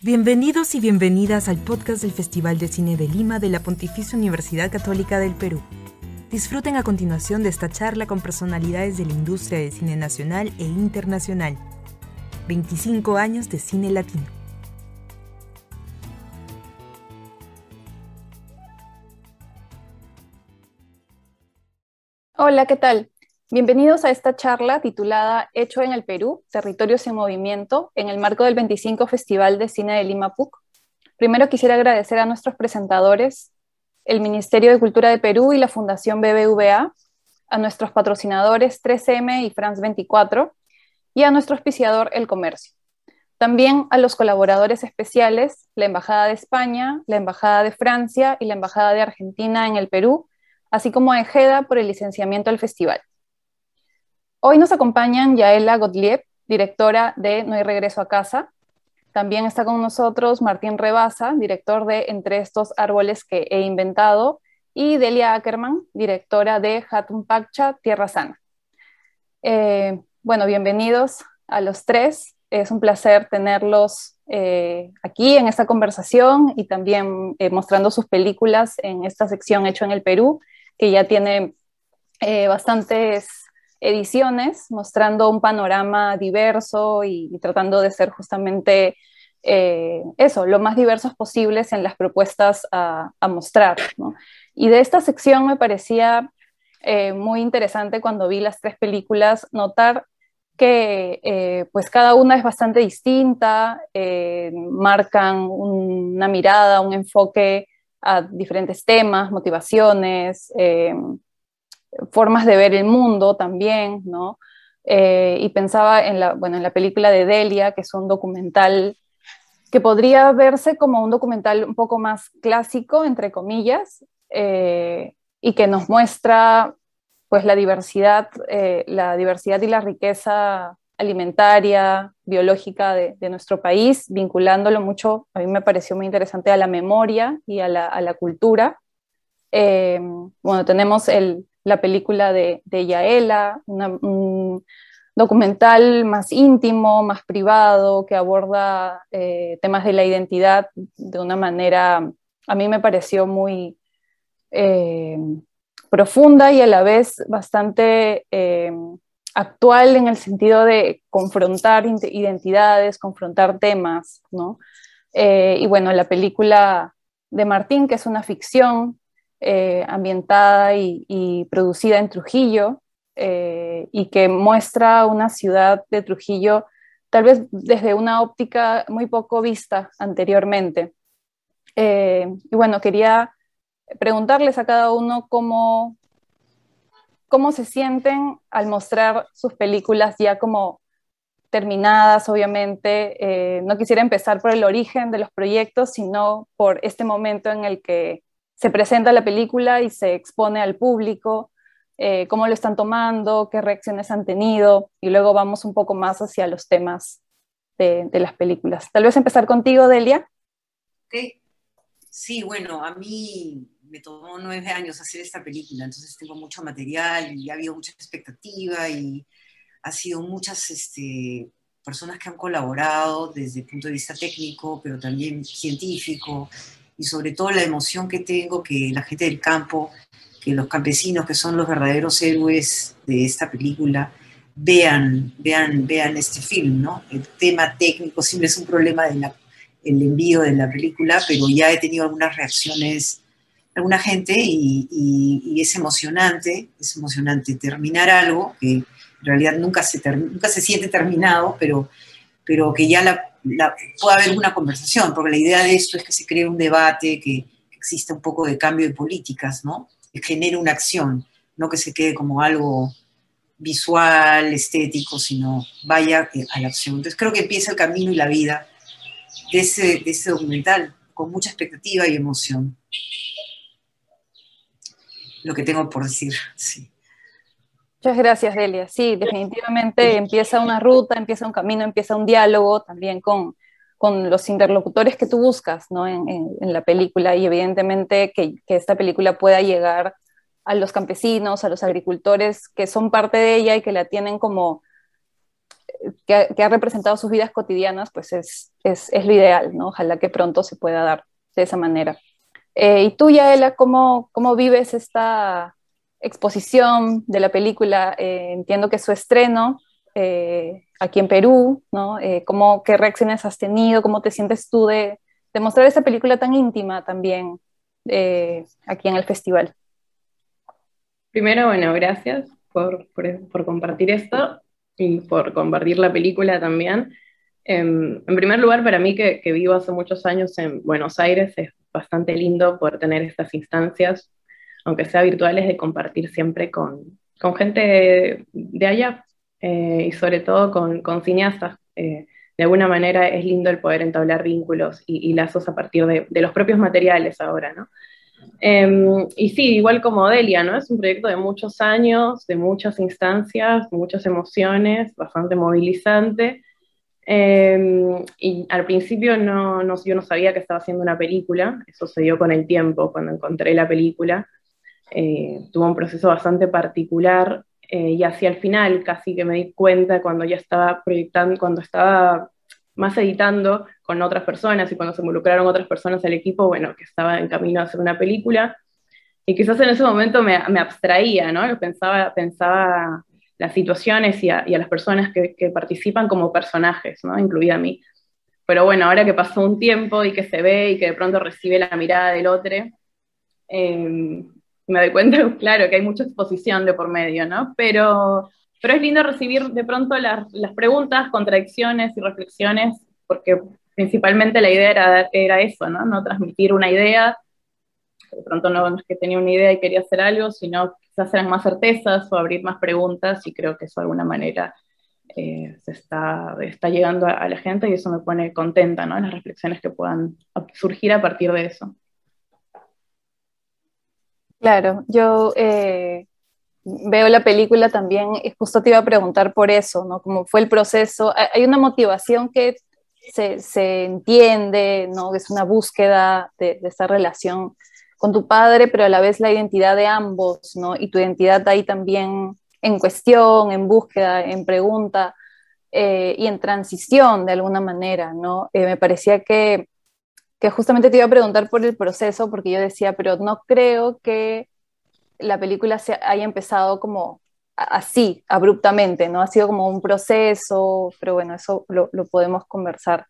Bienvenidos y bienvenidas al podcast del Festival de Cine de Lima de la Pontificia Universidad Católica del Perú. Disfruten a continuación de esta charla con personalidades de la industria del cine nacional e internacional. 25 años de cine latino. Hola, ¿qué tal? Bienvenidos a esta charla titulada Hecho en el Perú, Territorios en Movimiento, en el marco del 25 Festival de Cine de Lima PUC. Primero quisiera agradecer a nuestros presentadores, el Ministerio de Cultura de Perú y la Fundación BBVA, a nuestros patrocinadores 3M y France 24 y a nuestro auspiciador El Comercio. También a los colaboradores especiales, la Embajada de España, la Embajada de Francia y la Embajada de Argentina en el Perú, así como a Ejeda por el licenciamiento del festival. Hoy nos acompañan Yaela Gottlieb, directora de No hay regreso a casa. También está con nosotros Martín Rebasa, director de Entre estos árboles que he inventado, y Delia Ackerman, directora de Hatun Pacha, Tierra Sana. Eh, bueno, bienvenidos a los tres. Es un placer tenerlos eh, aquí en esta conversación y también eh, mostrando sus películas en esta sección Hecho en el Perú, que ya tiene bastantes ediciones mostrando un panorama diverso y, tratando de ser justamente eh, eso, lo más diversos posibles en las propuestas a, mostrar. Y de esta sección me parecía eh, muy interesante cuando vi las tres películas notar que eh, pues cada una es bastante distinta, marcan una mirada, un enfoque a diferentes temas, motivaciones, formas de ver el mundo también, ¿no? Eh, y pensaba en la, bueno, en la película de Delia, que es un documental que podría verse como un documental un poco más clásico, entre comillas, eh, y que nos muestra pues la diversidad, eh, la diversidad y la riqueza alimentaria, biológica de, nuestro país, vinculándolo mucho, a mí me pareció muy interesante a la memoria y a la, a la cultura. bueno, tenemos el, la película de, Yaela, un documental más íntimo, más privado, que aborda eh, temas de la identidad de una manera, a mí me pareció muy eh, profunda y a la vez bastante eh, actual en el sentido de confrontar identidades, confrontar temas, ¿no? y bueno, la película de Martín, que es una ficción, eh, ambientada y, producida en Trujillo eh, y que muestra una ciudad de Trujillo tal vez desde una óptica muy poco vista anteriormente. Eh, y bueno, quería preguntarles a cada uno cómo, cómo se sienten al mostrar sus películas ya como terminadas, obviamente. no quisiera empezar por el origen de los proyectos, sino por este momento en el que se presenta la película y se expone al público, eh, cómo lo están tomando, qué reacciones han tenido, y luego vamos un poco más hacia los temas de, las películas. Tal vez empezar contigo, Delia. Sí, bueno, a mí me tomó nueve años hacer esta película, entonces tengo mucho material y ha habido mucha expectativa y ha sido muchas este, personas que han colaborado desde el punto de vista técnico, pero también científico, y sobre todo la emoción que tengo que la gente del campo, que los campesinos, que son los verdaderos héroes de esta película, vean, vean, vean este film, ¿no? El tema técnico siempre es un problema del el envío de la película, pero ya he tenido algunas reacciones de alguna gente y, y, es emocionante, es emocionante terminar algo que en realidad nunca se, nunca se siente terminado, pero, pero que ya la, pueda haber una conversación, porque la idea de esto es que se cree un debate, que exista un poco de cambio de políticas, ¿no? Que genere una acción, no que se quede como algo visual, estético, sino vaya a la acción. Entonces creo que empieza el camino y la vida de ese, de ese documental, con mucha expectativa y emoción. Lo que tengo por decir, sí. Muchas gracias, Delia. Sí, definitivamente empieza una ruta, empieza un camino, empieza un diálogo también con, con los interlocutores que tú buscas ¿no? en, en, la película y evidentemente que, que, esta película pueda llegar a los campesinos, a los agricultores que son parte de ella y que la tienen como que, ha representado sus vidas cotidianas, pues es, es, es, lo ideal, ¿no? Ojalá que pronto se pueda dar de esa manera. Eh, y tú, Yaela, ¿cómo, ¿cómo vives esta exposición de la película? Eh, entiendo que su estreno eh, aquí en Perú, ¿no? ¿cómo, ¿Qué reacciones has tenido? ¿Cómo te sientes tú de, de mostrar esta película tan íntima también aquí en el festival? Primero, bueno, gracias por, por, por compartir esto y por compartir la película también. Em, en primer lugar, para mí que, que, vivo hace muchos años en Buenos Aires, es bastante lindo poder tener estas instancias, aunque sea virtuales, de compartir siempre con, con gente de allá eh, y sobre todo con, con cineastas. Eh, de alguna manera es lindo el poder entablar vínculos y, y lazos a partir de, de, los propios materiales ahora, ¿no? Eh, y sí, igual como Delia, ¿no? Es un proyecto de muchos años, de muchas instancias, muchas emociones, bastante movilizante. Eh, y al principio no, no, yo no sabía que estaba haciendo una película, eso se dio con el tiempo, cuando encontré la película. Eh, tuvo un proceso bastante particular eh, y hacia el final casi que me di cuenta cuando ya estaba proyectando, cuando estaba más editando con otras personas y cuando se involucraron otras personas al equipo, bueno, que estaba en camino a hacer una película. Y quizás en ese momento me, me abstraía, ¿no? Pensaba, pensaba las situaciones y a, y a las personas que, que, participan como personajes, ¿no? Incluida a mí. Pero bueno, ahora que pasó un tiempo y que se ve y que de pronto recibe la mirada del otro, eh, me doy cuenta, claro, que hay mucha exposición de por medio, ¿no? Pero pero es lindo recibir de pronto las, las preguntas, contradicciones y reflexiones, porque principalmente la idea era, era eso, ¿no? No transmitir una idea, de pronto no es que tenía una idea y quería hacer algo, sino quizás eran más certezas o abrir más preguntas y creo que eso de alguna manera eh, se está, está llegando a, a, la gente y eso me pone contenta, ¿no? Las reflexiones que puedan surgir a partir de eso. Claro, yo eh, veo la película también, y justo te iba a preguntar por eso, ¿no? Cómo fue el proceso. Hay una motivación que se, se entiende, ¿no? Es una búsqueda de, de, esa relación con tu padre, pero a la vez la identidad de ambos, ¿no? Y tu identidad ahí también en cuestión, en búsqueda, en pregunta eh, y en transición de alguna manera, ¿no? Eh, me parecía que, que justamente te iba a preguntar por el proceso, porque yo decía, pero no creo que la película se haya empezado como así, abruptamente, ¿no? Ha sido como un proceso, pero bueno, eso lo, lo podemos conversar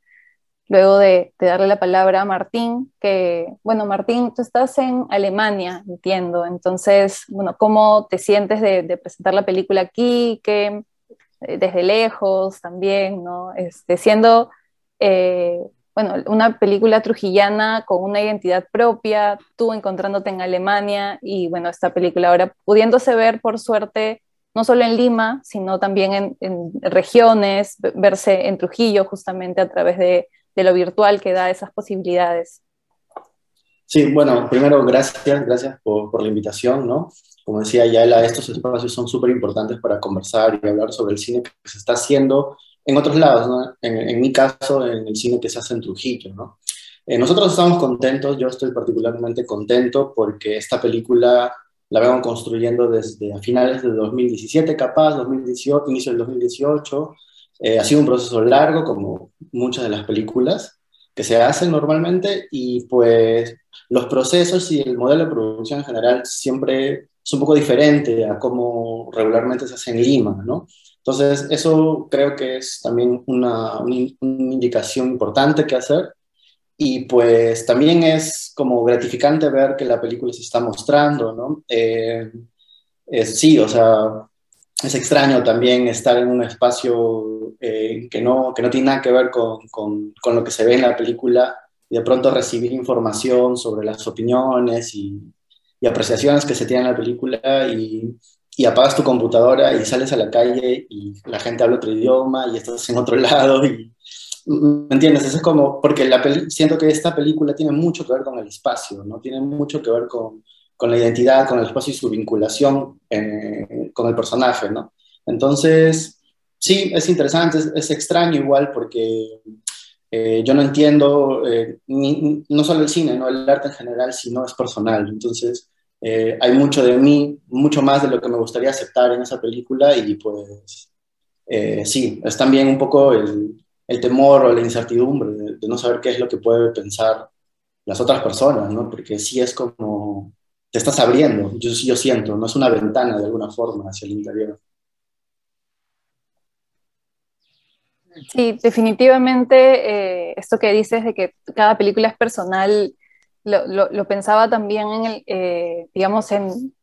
luego de, de, darle la palabra a Martín, que, bueno, Martín, tú estás en Alemania, entiendo, entonces, bueno, ¿cómo te sientes de, de presentar la película aquí? Que eh, desde lejos también, ¿no? Este, siendo eh, bueno, una película trujillana con una identidad propia, tú encontrándote en Alemania y bueno, esta película ahora pudiéndose ver por suerte no solo en Lima, sino también en, en regiones, verse en Trujillo justamente a través de, de, lo virtual que da esas posibilidades. Sí, bueno, primero gracias, gracias por, por la invitación, ¿no? Como decía Yaela, estos espacios son súper importantes para conversar y hablar sobre el cine que se está haciendo en otros lados, ¿no? en, en, mi caso, en el cine que se hace en Trujillo. ¿no? Eh, nosotros estamos contentos, yo estoy particularmente contento porque esta película la vengo construyendo desde a finales de 2017, capaz, 2018, inicio del 2018. Eh, ha sido un proceso largo, como muchas de las películas que se hacen normalmente, y pues los procesos y el modelo de producción en general siempre es un poco diferente a cómo regularmente se hace en Lima, ¿no? Entonces, eso creo que es también una, indicación importante que hacer. Y pues también es como gratificante ver que la película se está mostrando, ¿no? Eh, sí, o sea, es extraño también estar en un espacio eh, que, no, que no tiene nada que ver con, con, lo que se ve en la película y de pronto recibir información sobre las opiniones y, y apreciaciones que se tienen en la película y y apagas tu computadora y sales a la calle y la gente habla otro idioma y estás en otro lado y ¿me entiendes? Eso es como, porque la siento que esta película tiene mucho que ver con el espacio, ¿no? Tiene mucho que ver con, con la identidad, con el espacio y su vinculación eh, con el personaje, ¿no? Entonces, sí, es interesante, es, extraño igual porque eh, yo no entiendo eh, no solo el cine, ¿no? El arte en general, sino es personal. Entonces, eh, hay mucho de mí, mucho más de lo que me gustaría aceptar en esa película y pues eh, sí, es también un poco el, el temor o la incertidumbre de, no saber qué es lo que puede pensar las otras personas, ¿no? Porque sí es como, te estás abriendo, yo, yo siento, no es una ventana de alguna forma hacia el interior. Sí, definitivamente eh, esto que dices de que cada película es personal, lo, pensaba también en el, eh, digamos, en,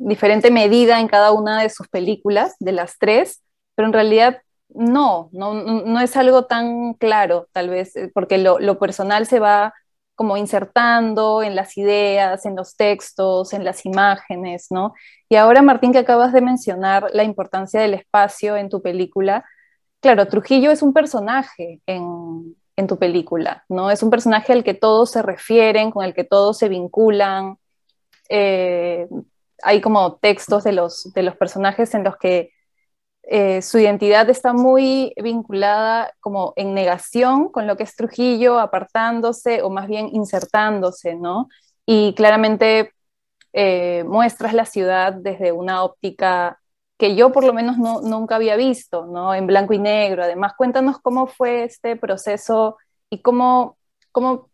diferente medida en cada una de sus películas, de las tres, pero en realidad no, no, no es algo tan claro, tal vez, eh, porque lo, lo, personal se va como insertando en las ideas, en los textos, en las imágenes, ¿no? Y ahora, Martín, que acabas de mencionar la importancia del espacio en tu película, claro, Trujillo es un personaje en, en tu película, ¿no? Es un personaje al que todos se refieren, con el que todos se vinculan. Eh, hay como textos de los, de los personajes en los que eh, su identidad está muy vinculada como en negación con lo que es Trujillo, apartándose o más bien insertándose, ¿no? Y claramente eh, muestras la ciudad desde una óptica que yo por lo menos nunca había visto, ¿no? En blanco y negro. Además, cuéntanos cómo fue este proceso y cómo, cómo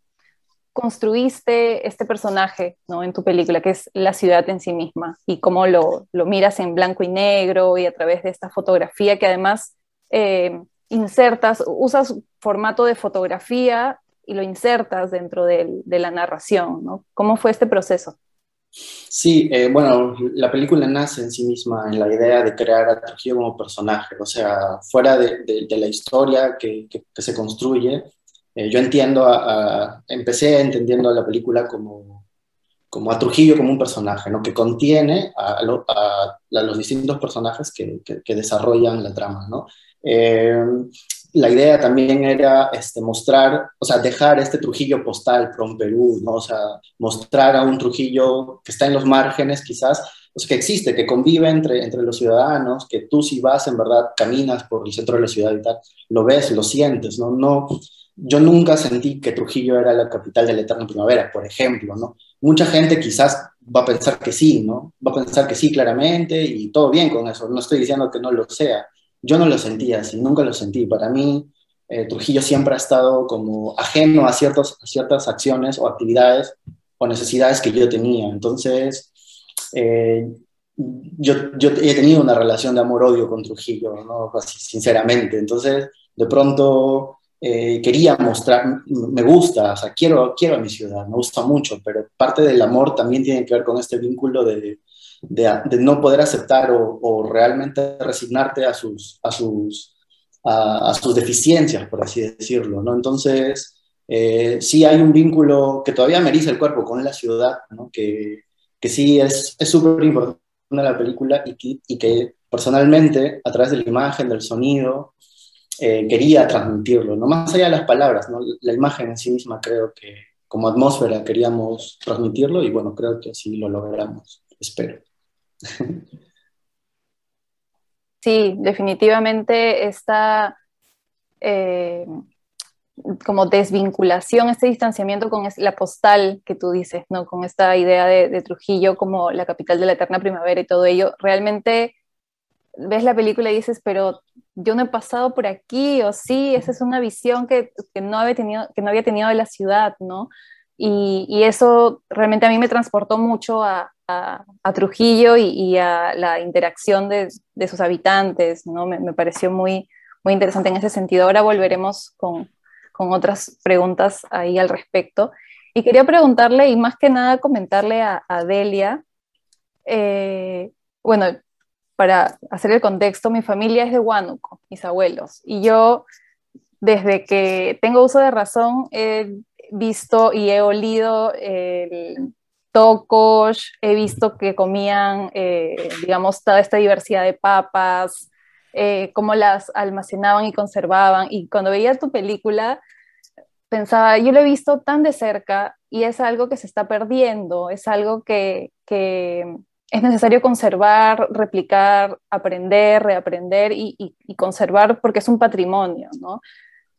construiste este personaje ¿no? en tu película, que es la ciudad en sí misma, y cómo lo, lo miras en blanco y negro y a través de esta fotografía que además eh, insertas, usas formato de fotografía y lo insertas dentro de, de la narración. ¿no? ¿Cómo fue este proceso? Sí, eh, bueno, la película nace en sí misma en la idea de crear a Trujillo como personaje, o sea, fuera de, la historia que, se construye, eh, yo entiendo, a, empecé entendiendo a la película como, como a Trujillo como un personaje, ¿no? que contiene a, a, los distintos personajes que, que, desarrollan la trama. ¿no? Eh, la idea también era este, mostrar, o sea, dejar este Trujillo postal from Perú, ¿no? O sea, mostrar a un Trujillo que está en los márgenes quizás, o sea, que existe, que convive entre, entre los ciudadanos, que tú si vas en verdad, caminas por el centro de la ciudad y tal, lo ves, lo sientes, ¿no? no yo nunca sentí que Trujillo era la capital de la eterna primavera, por ejemplo, ¿no? Mucha gente quizás va a pensar que sí, ¿no? Va a pensar que sí claramente y todo bien con eso, no estoy diciendo que no lo sea, yo no lo sentía así, nunca lo sentí. Para mí, eh, Trujillo siempre ha estado como ajeno a, ciertos, ciertas acciones o actividades o necesidades que yo tenía. Entonces, eh, yo, yo, he tenido una relación de amor-odio con Trujillo, ¿no? Así, sinceramente. Entonces, de pronto eh, quería mostrar, me gusta, o sea, quiero, quiero a mi ciudad, me gusta mucho, pero parte del amor también tiene que ver con este vínculo de, de, no poder aceptar o, realmente resignarte a sus, a sus, a, sus deficiencias, por así decirlo, ¿no? Entonces, eh, sí hay un vínculo que todavía me eriza el cuerpo con la ciudad, ¿no? que, que sí es súper importante en la película y que, y que, personalmente, a través de la imagen, del sonido, eh, quería transmitirlo, no más allá de las palabras, ¿no? la imagen en sí misma creo que como atmósfera queríamos transmitirlo y bueno, creo que así lo logramos, espero. Sí, definitivamente esta eh, como desvinculación, este distanciamiento con la postal que tú dices, ¿no? Con esta idea de, Trujillo como la capital de la eterna primavera y todo ello, realmente ves la película y dices, pero yo no he pasado por aquí, o sí, esa es una visión que, no, había tenido, que no había tenido de la ciudad, ¿no? Y, eso realmente a mí me transportó mucho a, Trujillo y, a la interacción de, sus habitantes, ¿no? Me, pareció muy, muy interesante en ese sentido. Ahora volveremos con, otras preguntas ahí al respecto. Y quería preguntarle, y más que nada comentarle a, Delia, eh, bueno, para hacer el contexto, mi familia es de Huánuco, mis abuelos, y yo desde que tengo uso de razón visto y he olido el tocos, he visto que comían, eh, digamos, toda esta diversidad de papas, eh, cómo las almacenaban y conservaban. Y cuando veía tu película, pensaba, yo lo he visto tan de cerca y es algo que se está perdiendo, es algo que, es necesario conservar, replicar, aprender, reaprender y, conservar porque es un patrimonio, ¿no?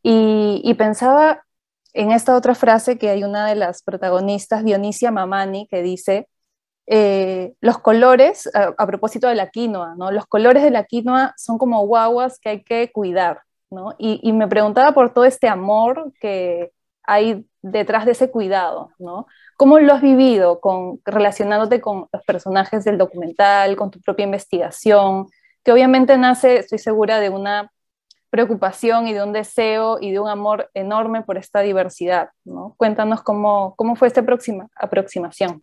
Y, pensaba en esta otra frase que hay una de las protagonistas, Dionisia Mamani, que dice, eh, los colores, a, propósito de la quinoa, ¿no? Los colores de la quinoa son como guaguas que hay que cuidar, ¿no? Y, me preguntaba por todo este amor que hay detrás de ese cuidado, ¿no? ¿Cómo lo has vivido con, relacionándote con los personajes del documental, con tu propia investigación, que obviamente nace, estoy segura, de una preocupación y de un deseo y de un amor enorme por esta diversidad, ¿no? Cuéntanos cómo, cómo fue esta próxima aproximación.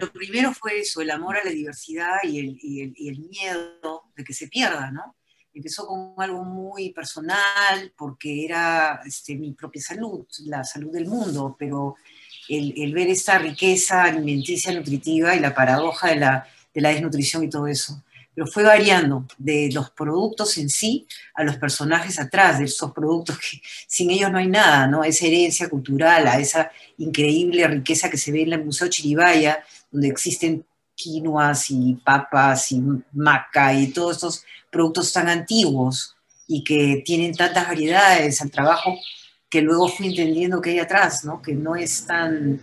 Lo primero fue eso, el amor a la diversidad y el, y el, miedo de que se pierda, ¿no? Empezó con algo muy personal, porque era este, mi propia salud, la salud del mundo, pero el, el, ver esta riqueza alimenticia, nutritiva y la paradoja de la, de la desnutrición y todo eso. Pero fue variando de los productos en sí a los personajes atrás de esos productos que sin ellos no hay nada, ¿no? Esa herencia cultural, a esa increíble riqueza que se ve en el Museo Chiribaya, donde existen quinoas y papas y maca y todos estos productos tan antiguos y que tienen tantas variedades al trabajo que luego fui entendiendo que hay atrás, ¿no? que no es tan,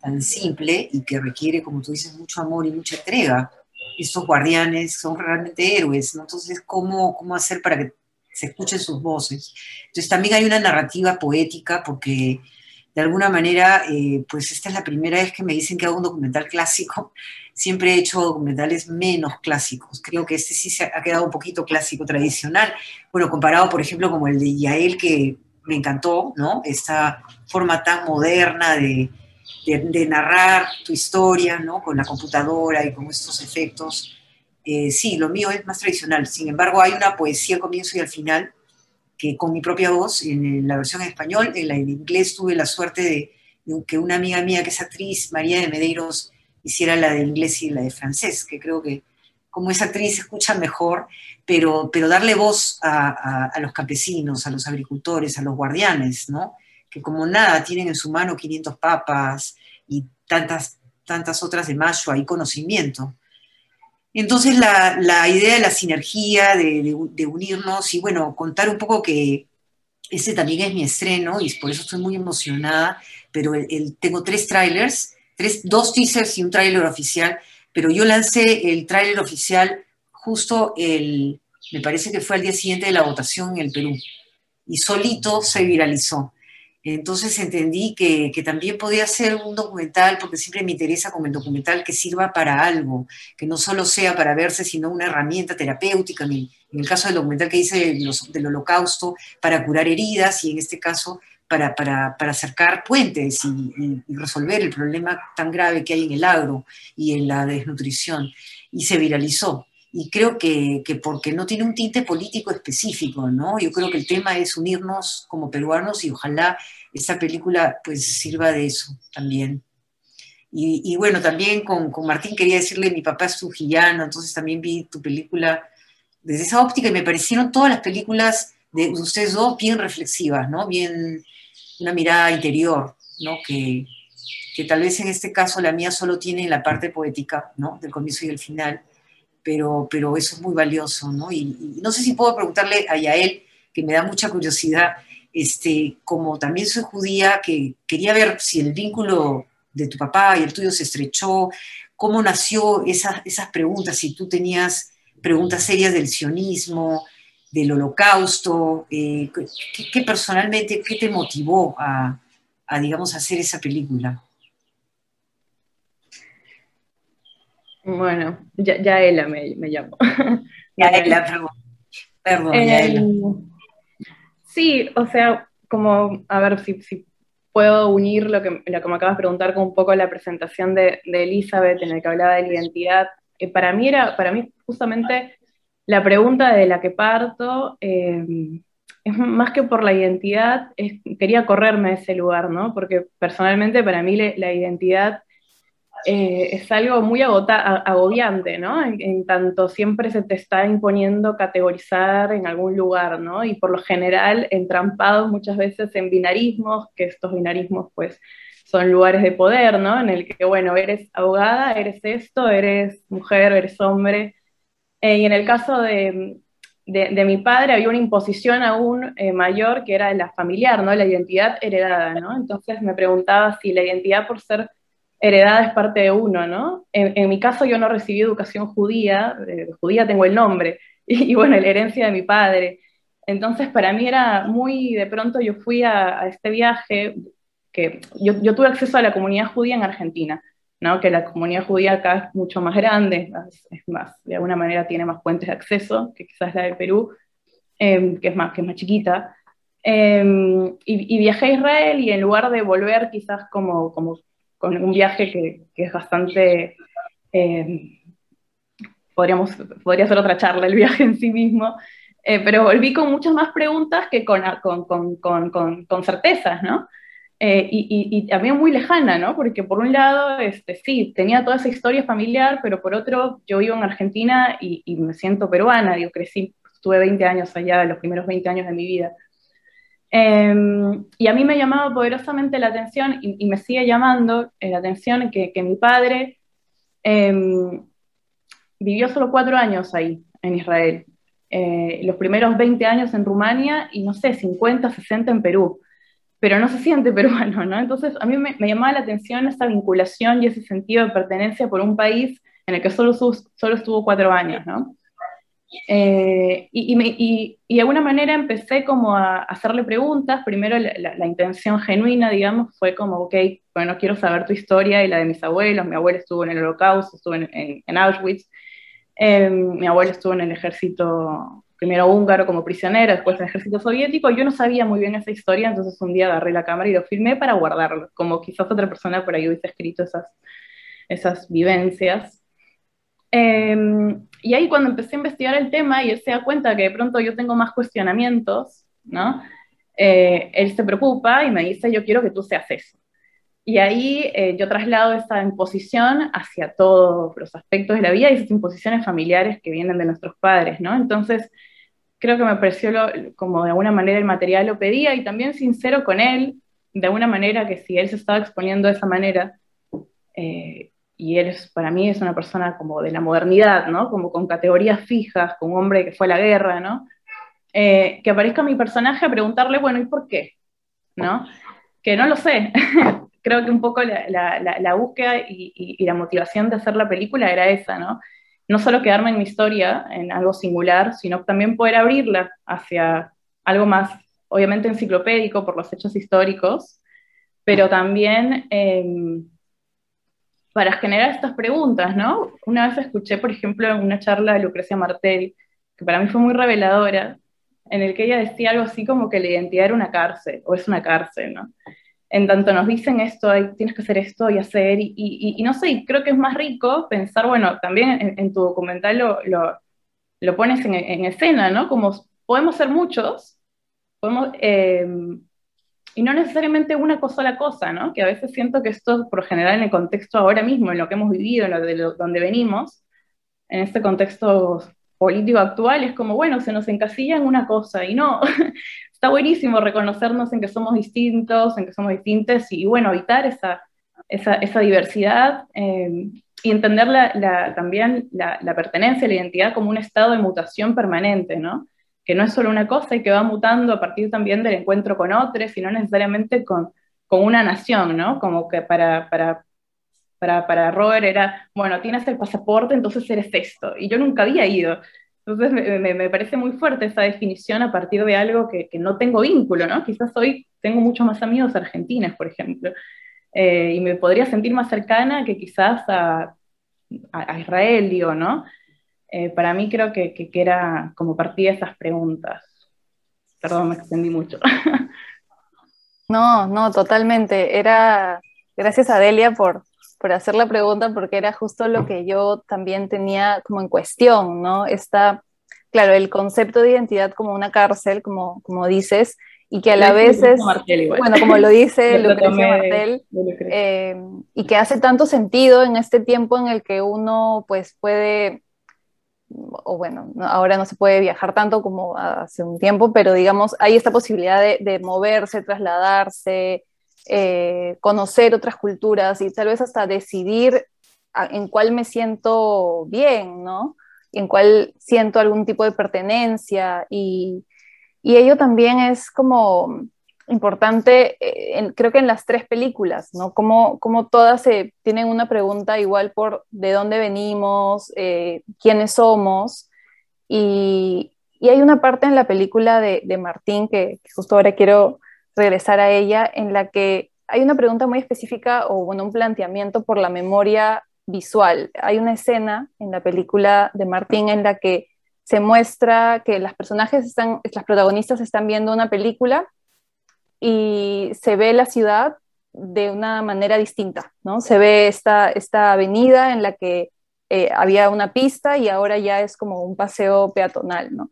tan simple y que requiere, como tú dices, mucho amor y mucha entrega. Estos guardianes son realmente héroes, ¿no? entonces, ¿cómo, ¿cómo hacer para que se escuchen sus voces? Entonces, también hay una narrativa poética porque de alguna manera, eh, pues esta es la primera vez que me dicen que hago un documental clásico. Siempre he hecho documentales menos clásicos. Creo que este sí se ha quedado un poquito clásico, tradicional. Bueno, comparado, por ejemplo, como el de Yael, que me encantó, ¿no? Esta forma tan moderna de, de, narrar tu historia, ¿no? Con la computadora y con estos efectos. Eh, sí, lo mío es más tradicional. Sin embargo, hay una poesía al comienzo y al final que con mi propia voz, en la versión en español, en la en inglés tuve la suerte de, que una amiga mía que es actriz, María de Medeiros, hiciera la de inglés y la de francés, que creo que como es actriz escucha mejor, pero, pero darle voz a, los campesinos, a los agricultores, a los guardianes, ¿no? Que como nada tienen en su mano 500 papas y tantas, tantas otras de mayo, hay conocimiento. Entonces la, idea de la sinergia, de, unirnos y bueno, contar un poco que ese también es mi estreno y por eso estoy muy emocionada, pero tengo tres trailers, tres, dos teasers y un tráiler oficial, pero yo lancé el tráiler oficial justo el, me parece que fue al día siguiente de la votación en el Perú y solito se viralizó. Entonces entendí que, también podía ser un documental, porque siempre me interesa como el documental que sirva para algo, que no solo sea para verse, sino una herramienta terapéutica. En el, caso del documental que hice del holocausto, para curar heridas y en este caso para, para, acercar puentes y, resolver el problema tan grave que hay en el agro y en la desnutrición. Y se viralizó y creo que, que, porque no tiene un tinte político específico, ¿no? Yo creo que el tema es unirnos como peruanos y ojalá esta película pues sirva de eso también. Y, y bueno, también con, con, Martín quería decirle, mi papá es trujillano, entonces también vi tu película desde esa óptica y me parecieron todas las películas de ustedes dos bien reflexivas, ¿no? Bien, una mirada interior, ¿no? Que, que tal vez en este caso la mía solo tiene la parte poética, ¿no? Del comienzo y el final pero, pero eso es muy valioso, ¿no? Y, no sé si puedo preguntarle a Yael, que me da mucha curiosidad, este, como también soy judía, que quería ver si el vínculo de tu papá y el tuyo se estrechó, cómo nació esas, esas preguntas, si tú tenías preguntas serias del sionismo, del holocausto, eh, ¿qué, personalmente, qué te motivó a, a, digamos, hacer esa película? Bueno, ya, ya ella me, me llamó. Ya ella, perdón. Perdón, ya ella. Sí, o sea, como, a ver si, si puedo unir lo que, lo que me acabas de preguntar con un poco la presentación de, de Elizabeth en el que hablaba de la identidad. Eh, para mí era, para mí justamente la pregunta de la que parto eh, es más que por la identidad, quería correrme de ese lugar, ¿no? Porque personalmente para mí la identidad eh, es algo muy agobiante, ¿no? En, tanto siempre se te está imponiendo categorizar en algún lugar, ¿no? Y por lo general entrampados muchas veces en binarismos, que estos binarismos pues son lugares de poder, ¿no? En el que, bueno, eres abogada, eres esto, eres mujer, eres hombre. Eh, y en el caso de, de, mi padre había una imposición aún eh, mayor que era la familiar, ¿no? La identidad heredada, ¿no? Entonces me preguntaba si la identidad por ser heredada es parte de uno, ¿no? En, mi caso yo no recibí educación judía, judía tengo el nombre, y, bueno, la herencia de mi padre. Entonces para mí era muy, de pronto yo fui a, este viaje, que yo, tuve acceso a la comunidad judía en Argentina, ¿no? que la comunidad judía acá es mucho más grande, es, más, de alguna manera tiene más fuentes de acceso que quizás la de Perú, em, que, es más, que es más chiquita. Em, y, viajé a Israel y en lugar de volver quizás como con un viaje que, que es bastante, em, podríamos, podría ser otra charla el viaje en sí mismo, eh, pero volví con muchas más preguntas que con, con, con, con certezas, ¿no? Eh, y, y, también muy lejana, ¿no? Porque por un lado, este, sí, tenía toda esa historia familiar, pero por otro, yo vivo en Argentina y, y me siento peruana, digo, crecí, estuve 20 años allá, los primeros 20 años de mi vida. Em, y a mí me llamaba poderosamente la atención y, me sigue llamando eh, la atención que, que mi padre em, vivió solo cuatro años ahí, en Israel. Eh, los primeros 20 años en Rumania y no sé, 50, 60 en Perú pero no se siente peruano, ¿no? Entonces a mí me, llamaba la atención esa vinculación y ese sentido de pertenencia por un país en el que solo, solo estuvo cuatro años, ¿no? Eh, y, y, y, de alguna manera empecé como a hacerle preguntas, primero la, intención genuina, digamos, fue como, ok, bueno, quiero saber tu historia y la de mis abuelos, mi abuelo estuvo en el holocausto, estuvo en, en, Auschwitz, eh, mi abuelo estuvo en el ejército primero húngaro como prisionero, después en el ejército soviético. Yo no sabía muy bien esa historia, entonces un día agarré la cámara y lo filmé para guardarlo, como quizás otra persona por ahí hubiese escrito esas, esas vivencias. Em, y ahí cuando empecé a investigar el tema y él se da cuenta que de pronto yo tengo más cuestionamientos, ¿no? Eh, él se preocupa y me dice, yo quiero que tú seas eso. Y ahí eh, yo traslado esa imposición hacia todos los aspectos de la vida y esas imposiciones familiares que vienen de nuestros padres, ¿no? Entonces, creo que me pareció como de alguna manera el material lo pedía y también sincero con él, de alguna manera que si él se estaba exponiendo de esa manera, eh, y él es, para mí es una persona como de la modernidad, ¿no? Como con categorías fijas, con un hombre que fue a la guerra, ¿no? Eh, que aparezca mi personaje a preguntarle, bueno, ¿y por qué? ¿No? Que no lo sé. Creo que un poco la, la, la búsqueda y, y, la motivación de hacer la película era esa, ¿no? no solo quedarme en mi historia, en algo singular, sino también poder abrirla hacia algo más, obviamente enciclopédico por los hechos históricos, pero también em, para generar estas preguntas, ¿no? Una vez escuché, por ejemplo, en una charla de Lucrecia Martel, que para mí fue muy reveladora, en el que ella decía algo así como que la identidad era una cárcel, o es una cárcel, ¿no? en tanto nos dicen esto, tienes que hacer esto y hacer, y, y, no sé, creo que es más rico pensar, bueno, también en, tu documental lo, lo, lo pones en, en, escena, ¿no? Como podemos ser muchos, podemos, em, y no necesariamente una sola cosa, ¿no? Que a veces siento que esto, por general, en el contexto ahora mismo, en lo que hemos vivido, en lo de donde venimos, en este contexto político actual, es como, bueno, se nos encasilla en una cosa, y no, está buenísimo reconocernos en que somos distintos, en que somos distintos y, bueno, evitar esa, esa, esa diversidad eh, y entender la, también la, la, pertenencia, la identidad como un estado de mutación permanente, ¿no? Que no es solo una cosa y que va mutando a partir también del encuentro con otros y no necesariamente con, con una nación, ¿no? Como que para, para, para, para Robert era, bueno, tienes el pasaporte, entonces eres esto. Y yo nunca había ido. Entonces me, me, parece muy fuerte esa definición a partir de algo que, que, no tengo vínculo, ¿no? Quizás hoy tengo muchos más amigos argentinos, por ejemplo, eh, y me podría sentir más cercana que quizás a, a, Israel, digo, ¿no? Eh, para mí creo que, que, era como partida esas preguntas. Perdón, me extendí mucho. No, no, totalmente. Era, gracias a Delia por, por hacer la pregunta porque era justo lo que yo también tenía como en cuestión, ¿no? Está, claro, el concepto de identidad como una cárcel, como, como dices, y que a la vez es, bueno, como lo dice Lucrecia Martel, eh, y que hace tanto sentido en este tiempo en el que uno pues puede, o bueno, ahora no se puede viajar tanto como hace un tiempo, pero digamos, hay esta posibilidad de, moverse, trasladarse, eh, conocer otras culturas y tal vez hasta decidir en cuál me siento bien, ¿no? En cuál siento algún tipo de pertenencia y, y ello también es como importante, eh, creo que en las tres películas, ¿no? Como, como todas tienen una pregunta igual por de dónde venimos, eh, quiénes somos, y, y, hay una parte en la película de, de Martín, que, justo ahora quiero regresar a ella, en la que hay una pregunta muy específica o, bueno, un planteamiento por la memoria visual. Hay una escena en la película de Martín en la que se muestra que las personajes están, las protagonistas están viendo una película y se ve la ciudad de una manera distinta, ¿no? Se ve esta, esta avenida en la que eh, había una pista y ahora ya es como un paseo peatonal, ¿no?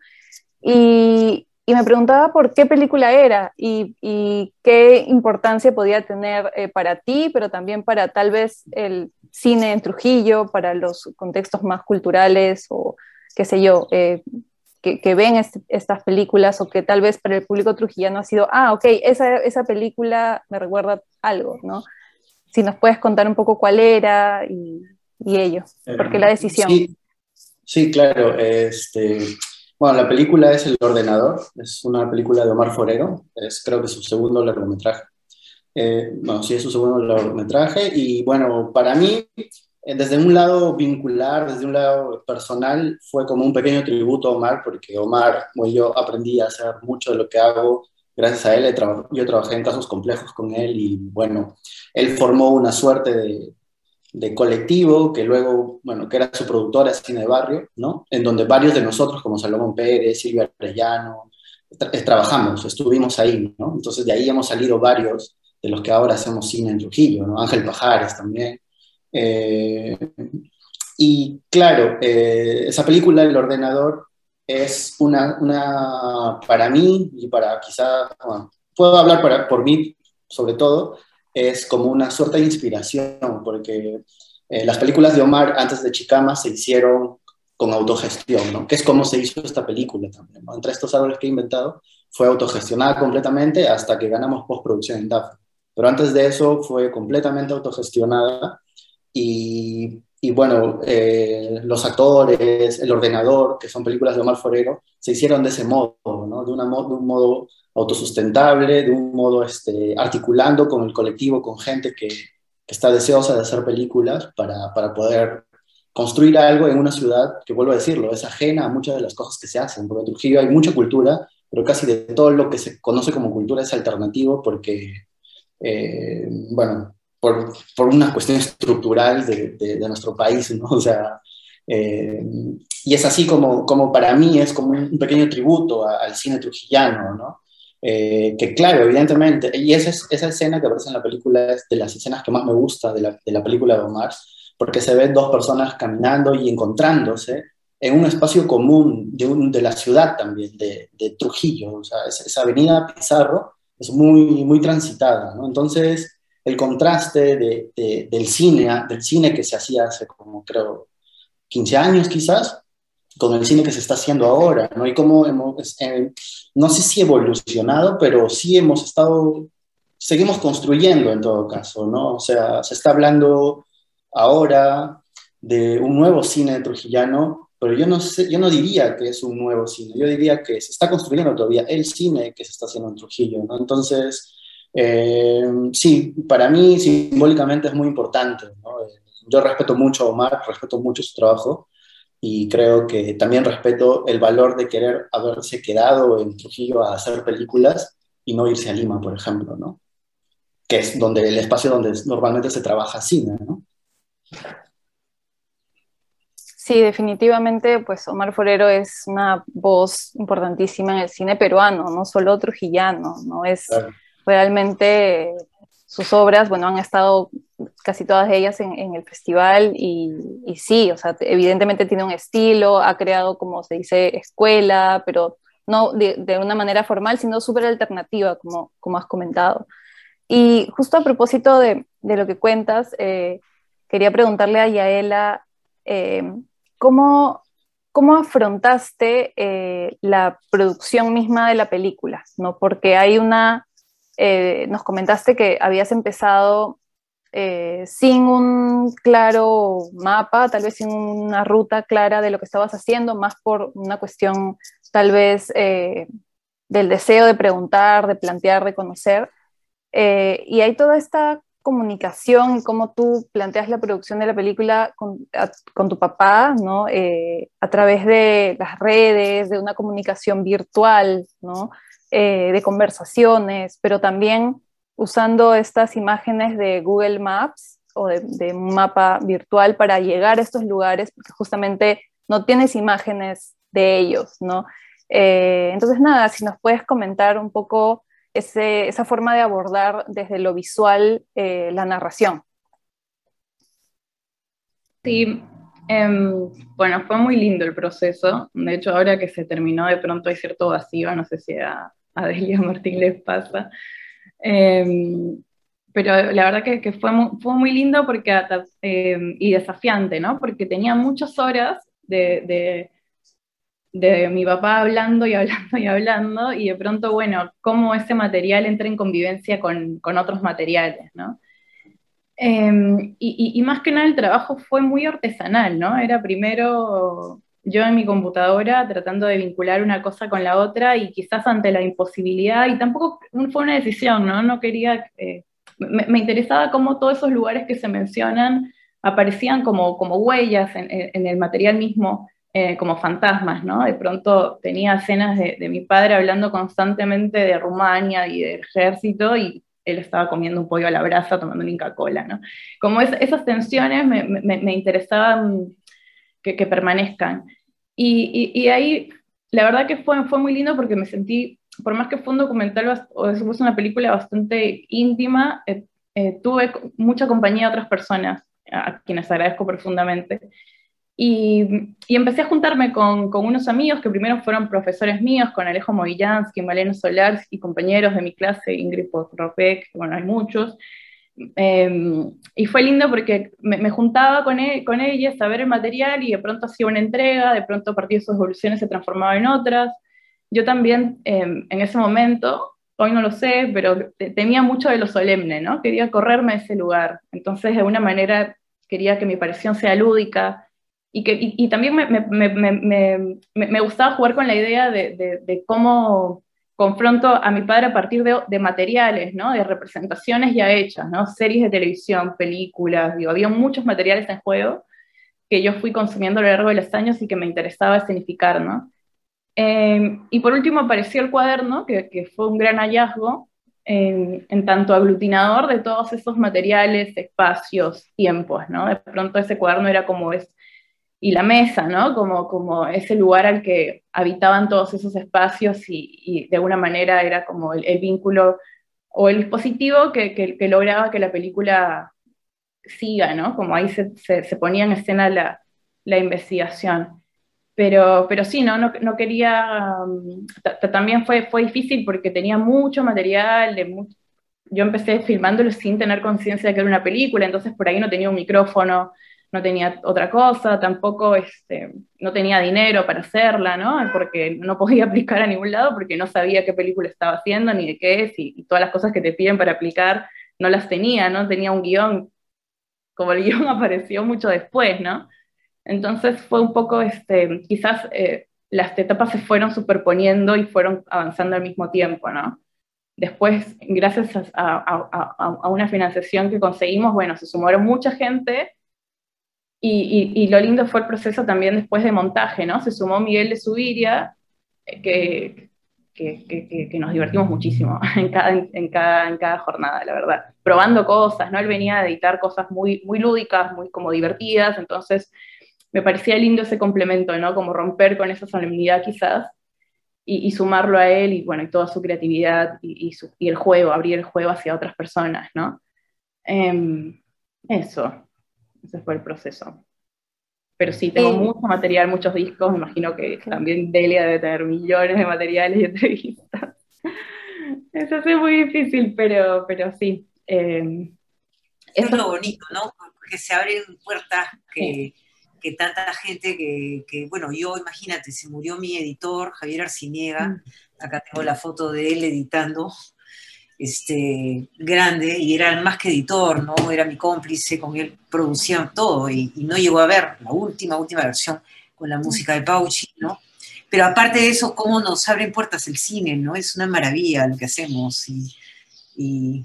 Y, y me preguntaba por qué película era y, qué importancia podía tener eh, para ti, pero también para tal vez el cine en Trujillo, para los contextos más culturales o qué sé yo, eh, que, ven estas películas o que tal vez para el público trujillano ha sido, ah, ok, esa, esa película me recuerda algo, ¿no? Si nos puedes contar un poco cuál era y, y ello, por qué la decisión. Sí, sí, claro. Este, bueno, la película es El Ordenador, es una película de Omar Forero, es creo que su segundo largometraje. Eh, bueno, sí, es su segundo largometraje y bueno, para mí eh, desde un lado vincular, desde un lado personal, fue como un pequeño tributo a Omar, porque Omar, bueno, yo aprendí a hacer mucho de lo que hago gracias a él. Yo trabajé en casos complejos con él y bueno, él formó una suerte de, de colectivo que luego, bueno, que era su productora cine de barrio, ¿no? En donde varios de nosotros, como Salomón Pérez, Silvia Arellano, eh, trabajamos, estuvimos ahí, ¿no? Entonces de ahí hemos salido varios de los que ahora hacemos cine en Trujillo, ¿no? Ángel Pajares también. Eh, y claro, eh, esa película, El ordenador, es una, una, para mí y para quizá, puedo hablar para, por mí sobre todo, es como una suerte de inspiración, porque eh, las películas de Omar antes de Chicama se hicieron con autogestión, ¿no? que es como se hizo esta película también. Entre estos árboles que he inventado, fue autogestionada completamente hasta que ganamos postproducción en DAF. Pero antes de eso fue completamente autogestionada y, bueno, eh, los actores, el ordenador, que son películas de Omar Forero, se hicieron de ese modo, ¿no? de, una, de un modo autosustentable, de un modo este, articulando con el colectivo, con gente que, que está deseosa de hacer películas para, para, poder construir algo en una ciudad que, vuelvo a decirlo, es ajena a muchas de las cosas que se hacen. Porque en Trujillo hay mucha cultura, pero casi de todo lo que se conoce como cultura es alternativo porque, eh, bueno, por, por, una cuestión estructural de, de, nuestro país, ¿no? O sea, eh, y es así como, como para mí es como un pequeño tributo al cine trujillano, ¿no? Eh, que claro, evidentemente, y esa, esa escena que aparece en la película es de las escenas que más me gusta de la, de la película de Omar, porque se ven dos personas caminando y encontrándose en un espacio común de, un, de la ciudad también, de, de Trujillo, o sea, esa, esa avenida Pizarro es muy, muy transitada, ¿no? Entonces, el contraste de, del, cine, del cine que se hacía hace como creo 15 años quizás, con el cine que se está haciendo ahora, ¿no? Y cómo hemos, eh, no sé si evolucionado, pero sí hemos estado, seguimos construyendo en todo caso, ¿no? O sea, se está hablando ahora de un nuevo cine trujillano, pero yo no, sé, yo no diría que es un nuevo cine, yo diría que se está construyendo todavía el cine que se está haciendo en Trujillo, ¿no? Entonces, eh, sí, para mí simbólicamente es muy importante. Yo respeto mucho a Omar, respeto mucho su trabajo y creo que también respeto el valor de querer haberse quedado en Trujillo a hacer películas y no irse a Lima, por ejemplo, ¿no? que es donde el espacio donde normalmente se trabaja cine. ¿no? Sí, definitivamente, pues Omar Forero es una voz importantísima en el cine peruano, no solo trujillano, no es realmente sus obras, bueno, han estado casi todas ellas en, el festival y, sí, o sea, evidentemente tiene un estilo, ha creado, como se dice, escuela, pero no de, una manera formal, sino súper alternativa, como, como has comentado. Y justo a propósito de, lo que cuentas, eh, quería preguntarle a Yaela, eh, ¿cómo, ¿cómo, afrontaste eh, la producción misma de la película? ¿no? Porque hay una eh, nos comentaste que habías empezado eh, sin un claro mapa, tal vez sin una ruta clara de lo que estabas haciendo, más por una cuestión tal vez eh, del deseo de preguntar, de plantear, de conocer. Y hay toda esta comunicación, cómo tú planteas la producción de la película con, tu papá, ¿no? A través de las redes, de una comunicación virtual, ¿no? Eh, de conversaciones, pero también usando estas imágenes de Google Maps o de, un mapa virtual para llegar a estos lugares, porque justamente no tienes imágenes de ellos, ¿no? Eh, entonces, nada, si nos puedes comentar un poco esa forma de abordar desde lo visual eh, la narración. Sí, em, bueno, fue muy lindo el proceso. De hecho, ahora que se terminó, de pronto hay cierto vacío, no sé si a, a Delia Martín les pasa. Em, pero la verdad que, fue, muy, lindo porque, em, y desafiante, ¿no? Porque tenía muchas horas de mi papá hablando y hablando y hablando, y de pronto, bueno, cómo ese material entra en convivencia con, con otros materiales, ¿no? Em, y, y, más que nada el trabajo fue muy artesanal, ¿no? Era primero yo en mi computadora tratando de vincular una cosa con la otra y quizás ante la imposibilidad, y tampoco fue una decisión, ¿no? No quería, eh, me, me, interesaba cómo todos esos lugares que se mencionan aparecían como, como huellas en, en el material mismo eh, como fantasmas, ¿no? De pronto tenía escenas de, mi padre hablando constantemente de Rumania y del ejército y él estaba comiendo un pollo a la brasa tomando una Inca-Cola, ¿no? Como esas tensiones me, me, interesaban que, permanezcan. Y, ahí, la verdad que fue, fue muy lindo porque me sentí, por más que fue un documental o es una película bastante íntima, eh, eh, tuve mucha compañía de otras personas, a quienes agradezco profundamente. Y, empecé a juntarme con, unos amigos que primero fueron profesores míos, con Alejo Movillansky, Maleno Solars y compañeros de mi clase, Ingrid Podropek, bueno, hay muchos. Em, y fue lindo porque me, juntaba con, e, con ellas a ver el material y de pronto hacía una entrega, de pronto de sus evoluciones se transformaba en otras. Yo también em, en ese momento, hoy no lo sé, pero temía mucho de lo solemne, ¿no? Quería correrme a ese lugar. Entonces, de alguna manera, quería que mi aparición sea lúdica, y, que, y, también me, me, me, me, gustaba jugar con la idea de, de, cómo confronto a mi padre a partir de, materiales, ¿no? de representaciones ya hechas, ¿no? series de televisión, películas, había muchos materiales en juego que yo fui consumiendo a lo largo de los años y que me interesaba escenificar. ¿no? Eh, y por último apareció el cuaderno, que, que fue un gran hallazgo, en, en, tanto aglutinador de todos esos materiales, espacios, tiempos, ¿no? De pronto ese cuaderno era como es y la mesa, ¿no? Como, como ese lugar al que habitaban todos esos espacios y, de alguna manera era como el, vínculo o el dispositivo que, lograba que la película siga, ¿no? Como ahí se, se, ponía en escena la, la, investigación. Pero, pero sí, no, no, no quería, um, también fue, fue difícil porque tenía mucho material, de yo empecé filmándolo sin tener conciencia de que era una película, entonces por ahí no tenía un micrófono, no tenía otra cosa, tampoco este, no tenía dinero para hacerla, ¿no? Porque no podía aplicar a ningún lado porque no sabía qué película estaba haciendo ni de qué es y, todas las cosas que te piden para aplicar no las tenía, no tenía un guion, como el guion apareció mucho después, ¿no? Entonces fue un poco, este, quizás eh, las etapas se fueron superponiendo y fueron avanzando al mismo tiempo, ¿no? Después, gracias a, a una financiación que conseguimos, bueno, se sumaron mucha gente y, lo lindo fue el proceso también después de montaje, ¿no? Se sumó Miguel de Subiria, eh, que, que, que, nos divertimos muchísimo en cada, en, cada, en cada jornada, la verdad. Probando cosas, ¿no? Él venía a editar cosas muy, muy lúdicas, muy como divertidas, entonces me parecía lindo ese complemento, ¿no? Como romper con esa solemnidad quizás y, sumarlo a él y, bueno, y toda su creatividad y, y, el juego, abrir el juego hacia otras personas, ¿no? Em, eso. Ese fue el proceso. Pero sí, tengo eh, mucho material, muchos discos, me imagino que también Delia debe tener millones de materiales y entrevistas. Eso es muy difícil, pero, pero sí. Eh, es lo bonito, ¿no? Que se abren puertas que, que tanta gente que, que, bueno, yo imagínate, se murió mi editor, Javier Arciniega, mm. acá tengo la foto de él editando, este, grande y era más que editor, ¿no? Era mi cómplice, con él producían todo y, no llegó a ver la última, última versión con la música de Pauchi, ¿no? pero aparte de eso, cómo nos abren puertas el cine, ¿no? Es una maravilla lo que hacemos y,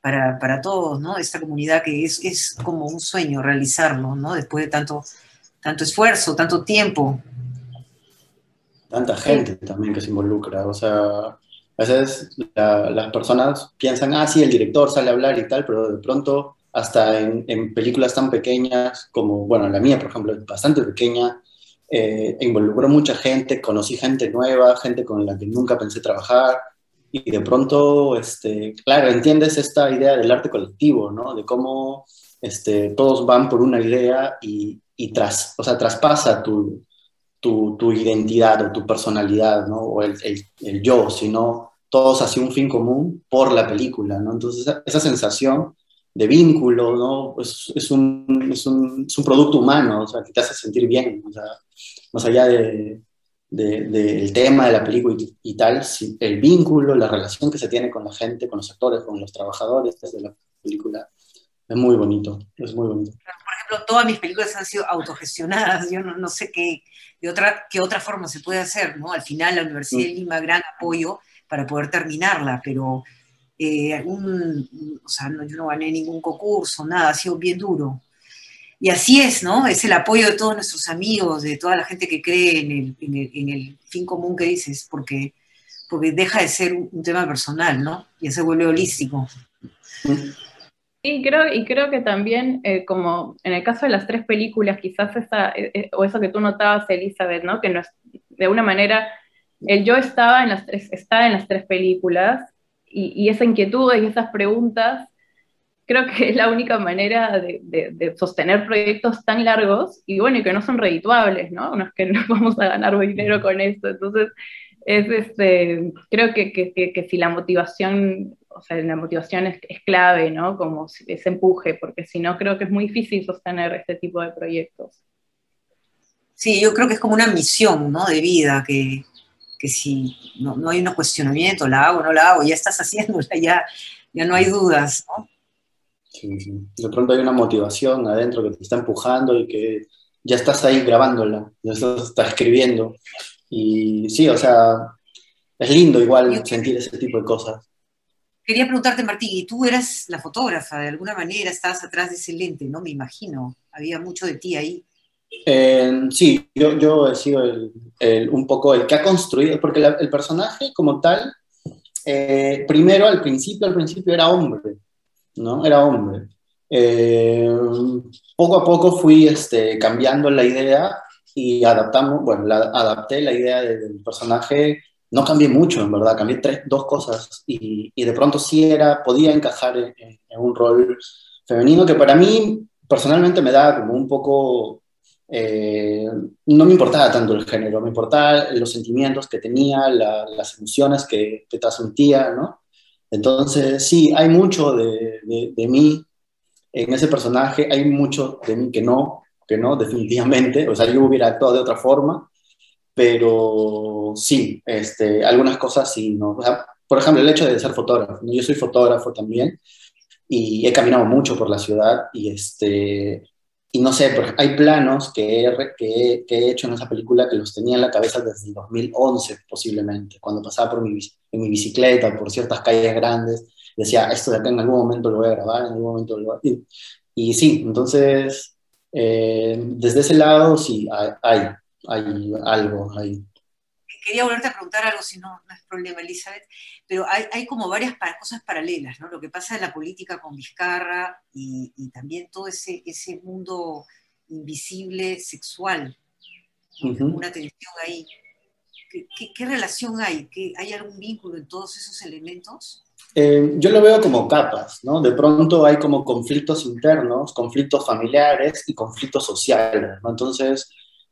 para, para, todos, ¿no? Esta comunidad que es, es, como un sueño realizarlo, ¿no? Después de tanto, tanto esfuerzo, tanto tiempo. Tanta gente también que se involucra, o sea, a veces las personas piensan, ah, sí, el director sale a hablar y tal, pero de pronto hasta en, en películas tan pequeñas como, bueno, la mía, por ejemplo, es bastante pequeña, eh, involucró mucha gente, conocí gente nueva, gente con la que nunca pensé trabajar, y de pronto, este, claro, entiendes esta idea del arte colectivo, ¿no? De cómo este, todos van por una idea y, y tras, o sea, traspasa tu, tu, tu, identidad o tu personalidad, ¿no? O el, el, el, yo, sino todos hacia un fin común por la película, ¿no? Entonces, esa, esa sensación de vínculo, ¿no? Pues es, un, es, un, es, un, producto humano, o sea, que te hace sentir bien, o sea, más allá del de, de, tema de la película y, y, tal, el vínculo, la relación que se tiene con la gente, con los actores, con los trabajadores de la película, es muy bonito, es muy bonito. Por ejemplo, todas mis películas han sido autogestionadas, yo no, no sé qué, de otra, qué otra forma se puede hacer, ¿no? Al final la Universidad de Lima, gran apoyo para poder terminarla, pero eh, un, o sea, no, yo no gané ningún concurso, nada, ha sido bien duro. Y así es, ¿no? Es el apoyo de todos nuestros amigos, de toda la gente que cree en el, en el, en el fin común que dices, porque, porque deja de ser un, un tema personal, ¿no? Y se vuelve holístico. Y creo, y creo que también, eh, como en el caso de las tres películas, quizás esa, eh, o eso que tú notabas, Elizabeth, ¿no? Que no es, de una manera, el yo estaba en las tres, está en las tres películas, y, y esa inquietud y esas preguntas creo que es la única manera de, de, de, sostener proyectos tan largos y bueno, y que no son redituables, ¿no? No es que no vamos a ganar dinero con esto. Entonces, es este, creo que, que, que, que si la motivación, o sea, la motivación es, es, clave, ¿no? Como ese empuje, porque si no, creo que es muy difícil sostener este tipo de proyectos. Sí, yo creo que es como una misión, ¿no? De vida, que, que si no, no hay un cuestionamiento, la hago, no la hago, ya estás haciéndola, ya, ya no hay dudas, ¿no? Sí, sí. De pronto hay una motivación adentro que te está empujando y que ya estás ahí grabándola, ya estás, estás escribiendo. Y sí, o sea, es lindo igual sentir ese tipo de cosas. Quería preguntarte, Martín, y tú eras la fotógrafa, de alguna manera estabas atrás de ese lente, ¿no? Me imagino, había mucho de ti ahí. Eh, sí, yo, yo he sido el, el, un poco el que ha construido, porque la, el personaje como tal, eh, primero al principio, al principio era hombre, ¿no? Era hombre. Eh, poco a poco fui este, cambiando la idea y adaptamos, bueno, la, adapté la idea del personaje, no cambié mucho, en verdad, cambié tres, dos cosas y, y de pronto sí era, podía encajar en, un rol femenino que para mí personalmente me daba como un poco, eh, no me importaba tanto el género, me importaban los sentimientos que tenía, la, las emociones que, que transmitía, ¿no? Entonces, sí, hay mucho de, de, de, mí en ese personaje, hay mucho de mí que no, que no, definitivamente. O sea, yo hubiera actuado de otra forma, pero sí, este, algunas cosas sí, ¿no? O sea, por ejemplo, el hecho de ser fotógrafo. ¿no? Yo soy fotógrafo también y he caminado mucho por la ciudad y este, y no sé, hay planos que he, que, que he, hecho en esa película que los tenía en la cabeza desde el 2011 posiblemente, cuando pasaba por mi, en mi bicicleta, por ciertas calles grandes, decía, esto de acá en algún momento lo voy a grabar, en algún momento lo voy a... Y, y sí, entonces, eh, desde ese lado sí, hay, hay, hay algo ahí quería volverte a preguntar algo, si no, no es problema, Elizabeth, pero hay, hay como varias para, cosas paralelas, ¿no? Lo que pasa en la política con Vizcarra y, y también todo ese, ese mundo invisible sexual, ¿no? uh -huh. una tensión ahí. ¿Qué, qué, qué relación hay? ¿Qué, ¿Hay algún vínculo en todos esos elementos? Eh, yo lo veo como capas, ¿no? De pronto hay como conflictos internos, conflictos familiares y conflictos sociales, ¿no? Entonces,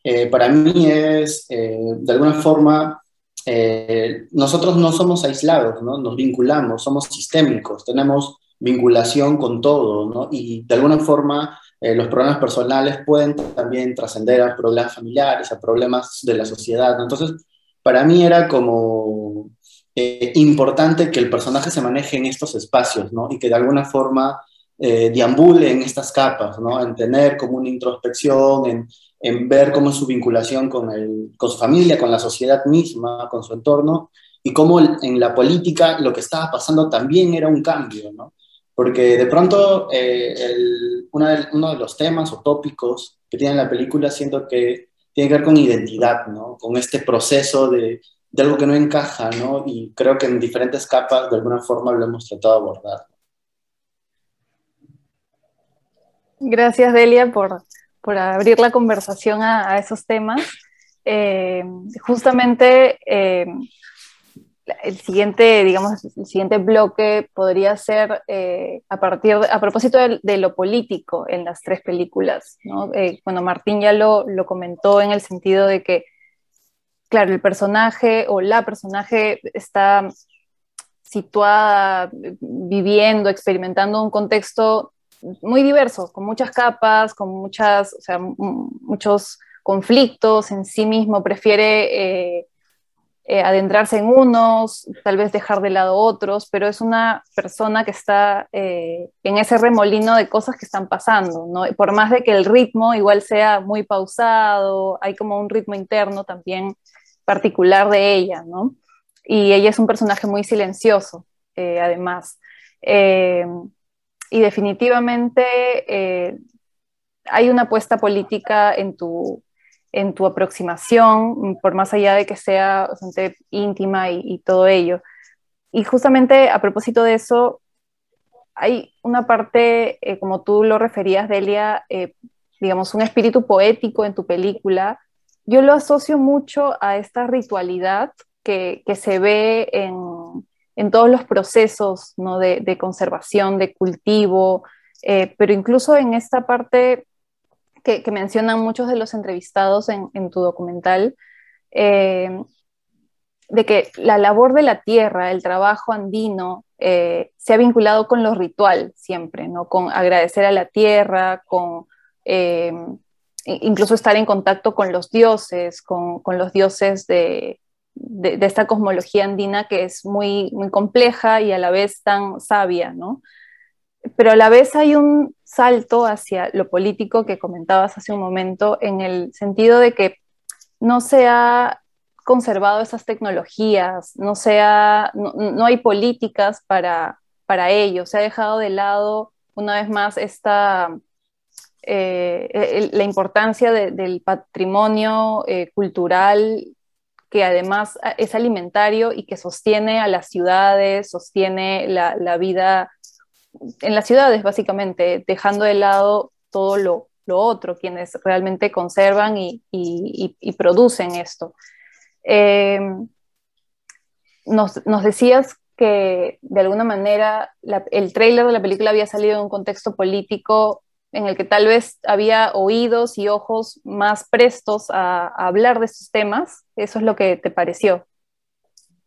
eh, para mí es, eh, de alguna forma, eh, nosotros no somos aislados, ¿no? Nos vinculamos, somos sistémicos, tenemos vinculación con todo, ¿no? Y de alguna forma los problemas personales pueden también trascender a problemas familiares, a problemas de la sociedad. Entonces, para mí era como importante que el personaje se maneje en estos espacios, ¿no? Y que de alguna forma... Eh, deambule en estas capas, ¿no? En tener como una introspección, en, en ver cómo es su vinculación con, el, con su familia, con la sociedad misma, con su entorno, y cómo en la política lo que estaba pasando también era un cambio, ¿no? Porque de pronto eh, el, uno de los temas o tópicos que tiene la película siento que tiene que ver con identidad, ¿no? Con este proceso de, de algo que no encaja, ¿no? Y creo que en diferentes capas de alguna forma lo hemos tratado de abordar. Gracias, Delia, por, por abrir la conversación a, esos temas. Eh, justamente eh, el siguiente, digamos, el siguiente bloque podría ser eh, a partir, a propósito de, lo político en las tres películas, ¿no? bueno, Martín ya lo, lo, comentó en el sentido de que, claro, el personaje o la personaje está situada, viviendo, experimentando un contexto muy diverso, con muchas capas, con muchas, o sea, muchos conflictos en sí mismo, prefiere eh, eh, adentrarse en unos, tal vez dejar de lado otros, pero es una persona que está eh, en ese remolino de cosas que están pasando, ¿no? Por más de que el ritmo igual sea muy pausado, hay como un ritmo interno también particular de ella, ¿no? Y ella es un personaje muy silencioso, además y definitivamente eh, hay una apuesta política en tu, en tu aproximación, por más allá de que sea bastante íntima y, todo ello. Y justamente a propósito de eso, hay una parte, eh, como tú lo referías, Delia, eh, digamos, un espíritu poético en tu película. Yo lo asocio mucho a esta ritualidad que, que se ve en, en todos los procesos ¿no? de, conservación, de cultivo, eh, pero incluso en esta parte que, mencionan muchos de los entrevistados en, tu documental, eh, de que la labor de la tierra, el trabajo andino, eh, se ha vinculado con lo ritual siempre, ¿no? con agradecer a la tierra, con incluso estar en contacto con los dioses, con los dioses de, de, esta cosmología andina que es muy, muy compleja y a la vez tan sabia, ¿no? Pero a la vez hay un salto hacia lo político que comentabas hace un momento, en el sentido de que no se ha conservado esas tecnologías, no, no, hay políticas para, para ello, se ha dejado de lado una vez más esta, eh, la importancia del patrimonio eh, cultural que además ah, es alimentario y que sostiene a las ciudades, sostiene la, vida en las ciudades, básicamente, dejando de lado todo lo, otro, quienes realmente conservan y, producen esto. Eh, nos, decías que de alguna manera el tráiler de la película había salido en un contexto político en el que tal vez había oídos y ojos más prestos a, hablar de estos temas. ¿Eso es lo que te pareció?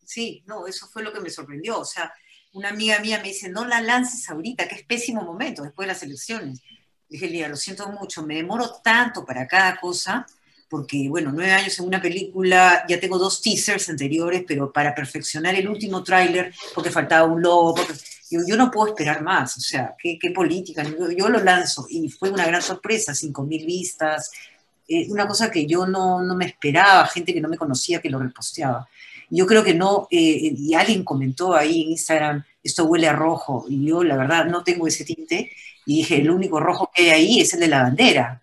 Sí, no, eso fue lo que me sorprendió. O sea, una amiga mía me dice, no la lances ahorita, que es pésimo momento, después de las elecciones. dije, Lía, lo siento mucho, me demoro tanto para cada cosa, porque, bueno, nueve años en una película, ya tengo dos teasers anteriores, pero para perfeccionar el último tráiler, porque faltaba un logo, porque yo, no puedo esperar más, o sea, qué, política, yo, lo lanzo y fue una gran sorpresa, 5.000 vistas, eh, una cosa que yo no, me esperaba, gente que no me conocía que lo reposteaba. Yo creo que no, eh, y alguien comentó ahí en Instagram, esto huele a rojo, y yo la verdad no tengo ese tinte, y dije, el único rojo que hay ahí es el de la bandera,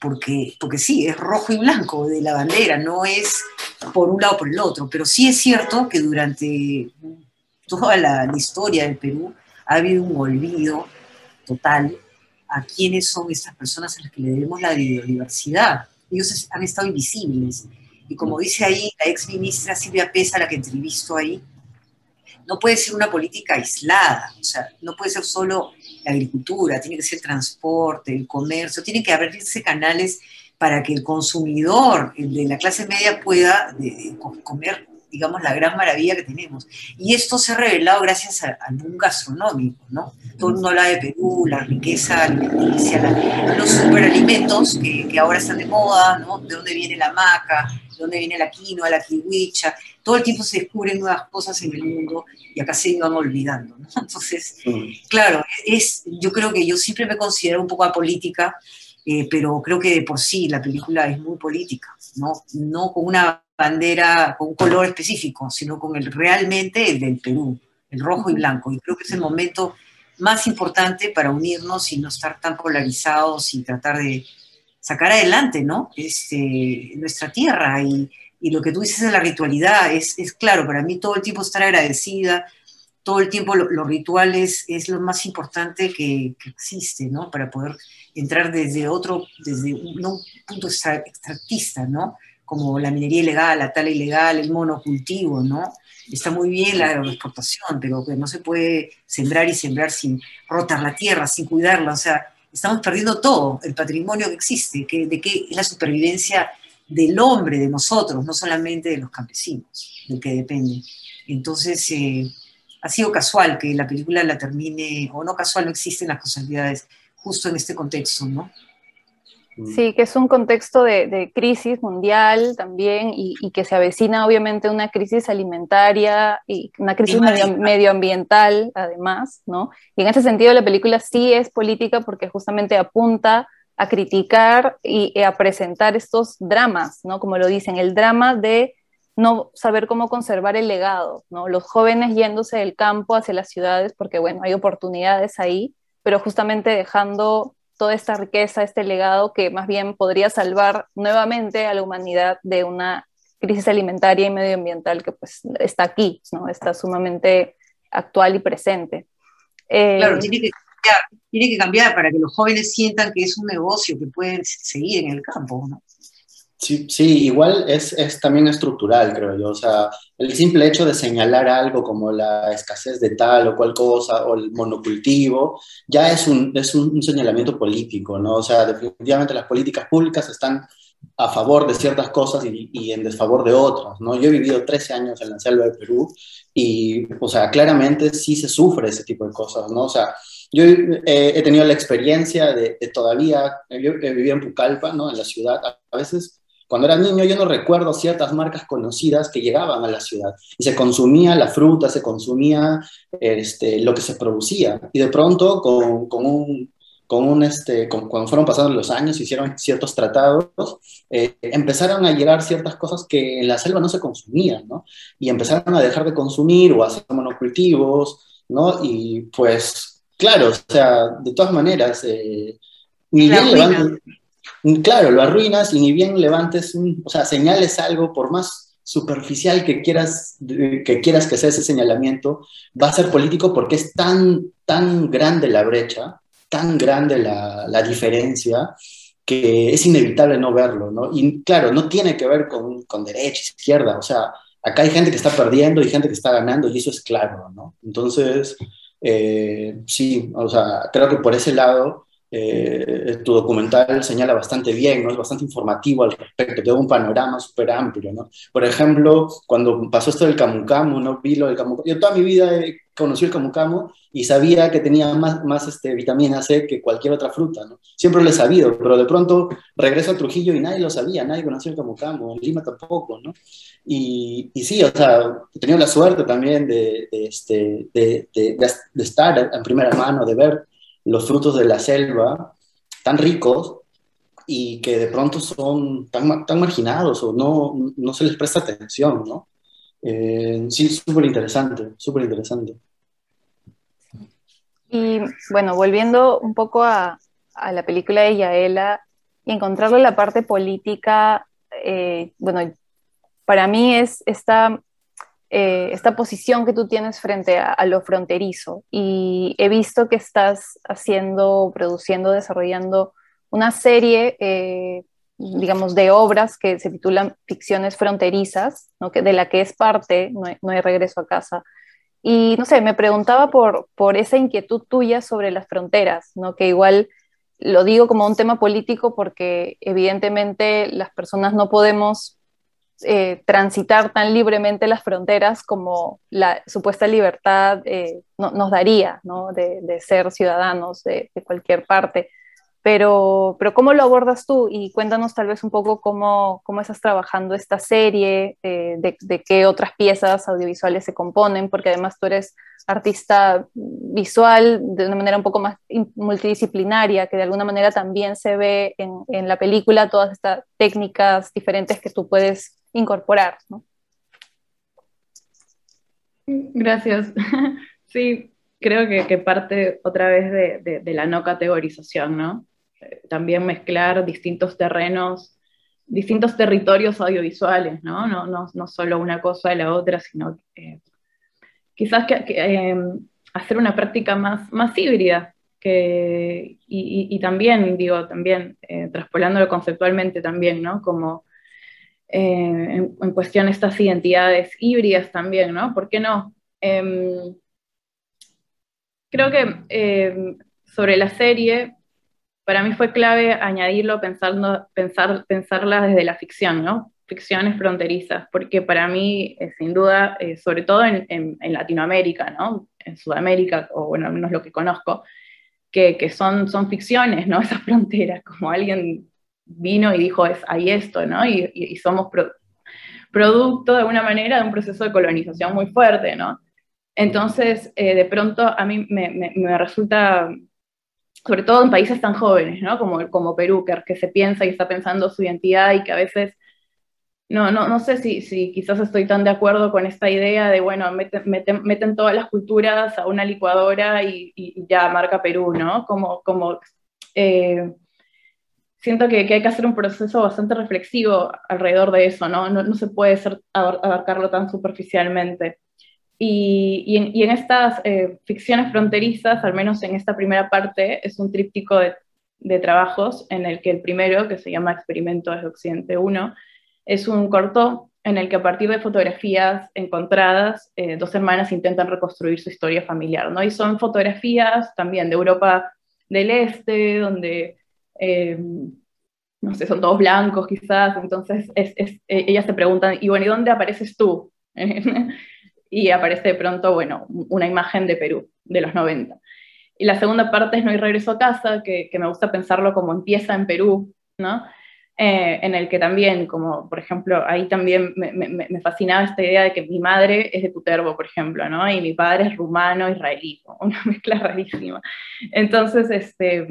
porque, porque sí, es rojo y blanco de la bandera, no es por un lado o por el otro, pero sí es cierto que durante toda la, historia del Perú ha habido un olvido total a quiénes son estas personas a las que le debemos la biodiversidad. Ellos han estado invisibles. Y como dice ahí la ex ministra Silvia Pesa, la que entrevisto ahí, no puede ser una política aislada, o sea, no puede ser solo la agricultura, tiene que ser el transporte, el comercio, tienen que abrirse canales para que el consumidor, el de la clase media, pueda comer digamos, la gran maravilla que tenemos. Y esto se ha revelado gracias al boom gastronómico, ¿no? Todo el mundo habla de Perú, la riqueza alimenticia, los superalimentos que, que, ahora están de moda, ¿no? De dónde viene la maca, de dónde viene la quinoa, la kiwicha. Todo el tiempo se descubren nuevas cosas en el mundo y acá se van olvidando, ¿no? Entonces, claro, es, yo creo que yo siempre me considero un poco apolítica eh, pero creo que de por sí la película es muy política, ¿no? No con una bandera, con un color específico, sino con el realmente el del Perú, el rojo y blanco. Y creo que es el momento más importante para unirnos y no estar tan polarizados y tratar de sacar adelante, ¿no? Este, nuestra tierra y, y lo que tú dices de la ritualidad es, es, claro, para mí todo el tiempo estar agradecida, todo el tiempo los rituales es lo más importante que, que, existe, ¿no? Para poder entrar desde otro, desde un, un punto extractista, ¿no? Como la minería ilegal, la tala ilegal, el monocultivo, ¿no? Está muy bien la agroexportación, pero que no se puede sembrar y sembrar sin rotar la tierra, sin cuidarla, o sea, estamos perdiendo todo, el patrimonio que existe, que, de qué es la supervivencia del hombre, de nosotros, no solamente de los campesinos, del que depende. Entonces, eh, ha sido casual que la película la termine, o no casual, no existen las casualidades, justo en este contexto, ¿no? Sí, que es un contexto de, de crisis mundial también y, y, que se avecina obviamente una crisis alimentaria y una crisis medio, medioambiental además, ¿no? Y en ese sentido la película sí es política porque justamente apunta a criticar y, y a presentar estos dramas, ¿no? Como lo dicen, el drama de no saber cómo conservar el legado, ¿no? Los jóvenes yéndose del campo hacia las ciudades porque, bueno, hay oportunidades ahí, pero justamente dejando toda esta riqueza, este legado que más bien podría salvar nuevamente a la humanidad de una crisis alimentaria y medioambiental que pues está aquí, ¿no? Está sumamente actual y presente. Eh, claro, tiene que, cambiar, tiene que cambiar para que los jóvenes sientan que es un negocio que pueden seguir en el campo, ¿no? Sí, sí, igual es, es, también estructural, creo yo. O sea, el simple hecho de señalar algo como la escasez de tal o cual cosa o el monocultivo, ya es un, es un, señalamiento político, ¿no? O sea, definitivamente las políticas públicas están a favor de ciertas cosas y, y, en desfavor de otras, ¿no? Yo he vivido 13 años en la selva de Perú y, o sea, claramente sí se sufre ese tipo de cosas, ¿no? O sea, yo eh, he tenido la experiencia de, de todavía, yo vivía en Pucallpa, ¿no? En la ciudad, a veces cuando era niño yo no recuerdo ciertas marcas conocidas que llegaban a la ciudad y se consumía la fruta, se consumía este, lo que se producía. Y de pronto, con, con un, con un este, con, cuando fueron pasando los años, hicieron ciertos tratados, eh, empezaron a llegar ciertas cosas que en la selva no se consumían, ¿no? Y empezaron a dejar de consumir o a hacer monocultivos, ¿no? Y pues, claro, o sea, de todas maneras, eh, ni bien claro, lo arruinas y ni bien levantes, o sea, señales algo, por más superficial que quieras, que quieras que sea ese señalamiento, va a ser político porque es tan, tan grande la brecha, tan grande la, la diferencia, que es inevitable no verlo, ¿no? Y claro, no tiene que ver con, con derecha, izquierda, o sea, acá hay gente que está perdiendo y gente que está ganando y eso es claro, ¿no? Entonces, eh, sí, o sea, creo que por ese lado eh, tu documental señala bastante bien, ¿no? es bastante informativo al respecto, te da un panorama súper amplio. ¿no? Por ejemplo, cuando pasó esto del camucamo, ¿no? vi lo del camucamo. Yo toda mi vida he conocido el camucamo y sabía que tenía más, más este, vitamina C que cualquier otra fruta. ¿no? Siempre lo he sabido, pero de pronto regreso a Trujillo y nadie lo sabía, nadie conocía el camucamo, en Lima tampoco. ¿no? Y, y sí, o sea, he tenido la suerte también de, de, este, de, de estar en primera mano, de ver los frutos de la selva tan ricos y que de pronto son tan, tan marginados o no, no se les presta atención, ¿no? Eh, sí, súper interesante, súper interesante. Y bueno, volviendo un poco a, a, la película de Yaela y encontrarle la parte política, eh, bueno, para mí es esta eh, esta posición que tú tienes frente a, a, lo fronterizo. Y he visto que estás haciendo, produciendo, desarrollando una serie, eh, digamos, de obras que se titulan Ficciones Fronterizas, ¿no? que, de la que es parte, no hay, regreso a casa. Y no sé, me preguntaba por, por esa inquietud tuya sobre las fronteras, ¿no? que igual lo digo como un tema político porque evidentemente las personas no podemos eh, transitar tan libremente las fronteras como la supuesta libertad eh, no, nos daría, ¿no? de, ser ciudadanos de, cualquier parte. pero, pero ¿cómo lo abordas tú? Y cuéntanos tal vez un poco cómo, cómo estás trabajando esta serie, eh, de, de, qué otras piezas audiovisuales se componen, porque además tú eres artista visual de una manera un poco más multidisciplinaria, que de alguna manera también se ve en la película todas estas técnicas diferentes que tú puedes incorporar. ¿no? Gracias. Sí, creo que, parte otra vez de, la no categorización, ¿no? también mezclar distintos terrenos, distintos territorios audiovisuales, ¿no? No, no, solo una cosa de la otra, sino quizás que, eh, hacer una práctica más, más híbrida, que, y también, digo, también, eh, traspolándolo conceptualmente también, ¿no? Como eh, en, en, cuestión estas identidades híbridas también, ¿no? ¿Por qué no? Em, creo que em, sobre la serie, para mí fue clave añadirlo pensando, pensar, pensarla desde la ficción, ¿no? Ficciones fronterizas, porque para mí, eh, sin duda, eh, sobre todo en, Latinoamérica, ¿no? En Sudamérica, o bueno, al menos lo que conozco, que, que, son, son ficciones, ¿no? Esas fronteras, como alguien vino y dijo, es, hay esto, ¿no? Y, y, y somos pro, producto, de alguna manera, de un proceso de colonización muy fuerte, ¿no? Entonces, eh, de pronto, a mí me, me, me resulta sobre todo en países tan jóvenes, ¿no? Como, como Perú, que, que, se piensa y está pensando su identidad y que a veces, no, no, no sé si, si quizás estoy tan de acuerdo con esta idea de, bueno, meten, meten, meten todas las culturas a una licuadora y, y, ya marca Perú, ¿no? Como, como eh, siento que, que, hay que hacer un proceso bastante reflexivo alrededor de eso, ¿no? No, no se puede ser, abarcarlo tan superficialmente. Y, y, en, y, en, estas eh, ficciones fronterizas, al menos en esta primera parte, es un tríptico de, de, trabajos en el que el primero, que se llama Experimento desde Occidente 1, es un corto en el que a partir de fotografías encontradas, eh, dos hermanas intentan reconstruir su historia familiar, ¿no? Y son fotografías también de Europa del Este, donde, eh, no sé, son todos blancos quizás, entonces es, es, ellas se preguntan, y bueno, ¿y dónde apareces tú? y aparece de pronto, bueno, una imagen de Perú de los 90. Y la segunda parte es No hay regreso a casa, que, que me gusta pensarlo como empieza en Perú, ¿no? Eh, en el que también, como por ejemplo, ahí también me, fascinaba esta idea de que mi madre es de Cutervo, por ejemplo, ¿no? Y mi padre es rumano, israelí, una mezcla rarísima. Entonces, este,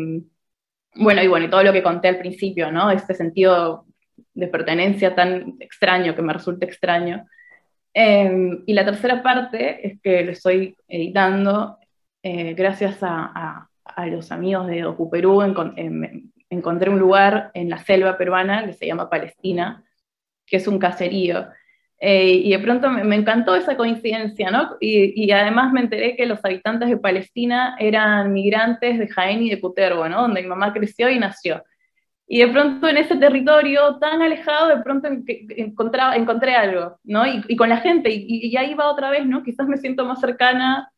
bueno, y bueno, y todo lo que conté al principio, ¿no? Este sentido de pertenencia tan extraño, que me resulta extraño, eh, y la tercera parte es que lo estoy editando eh, gracias a, a, a, los amigos de Docu Perú. Encont eh, encontré un lugar en la selva peruana que se llama Palestina, que es un caserío. Eh, y de pronto me, me, encantó esa coincidencia, ¿no? Y, y, además me enteré que los habitantes de Palestina eran migrantes de Jaén y de Cutervo, ¿no? Donde mi mamá creció y nació. Y de pronto en ese territorio tan alejado, de pronto encontraba, encontré algo, ¿no? Y, y con la gente, y, y, ahí va otra vez, ¿no? Quizás me siento más cercana,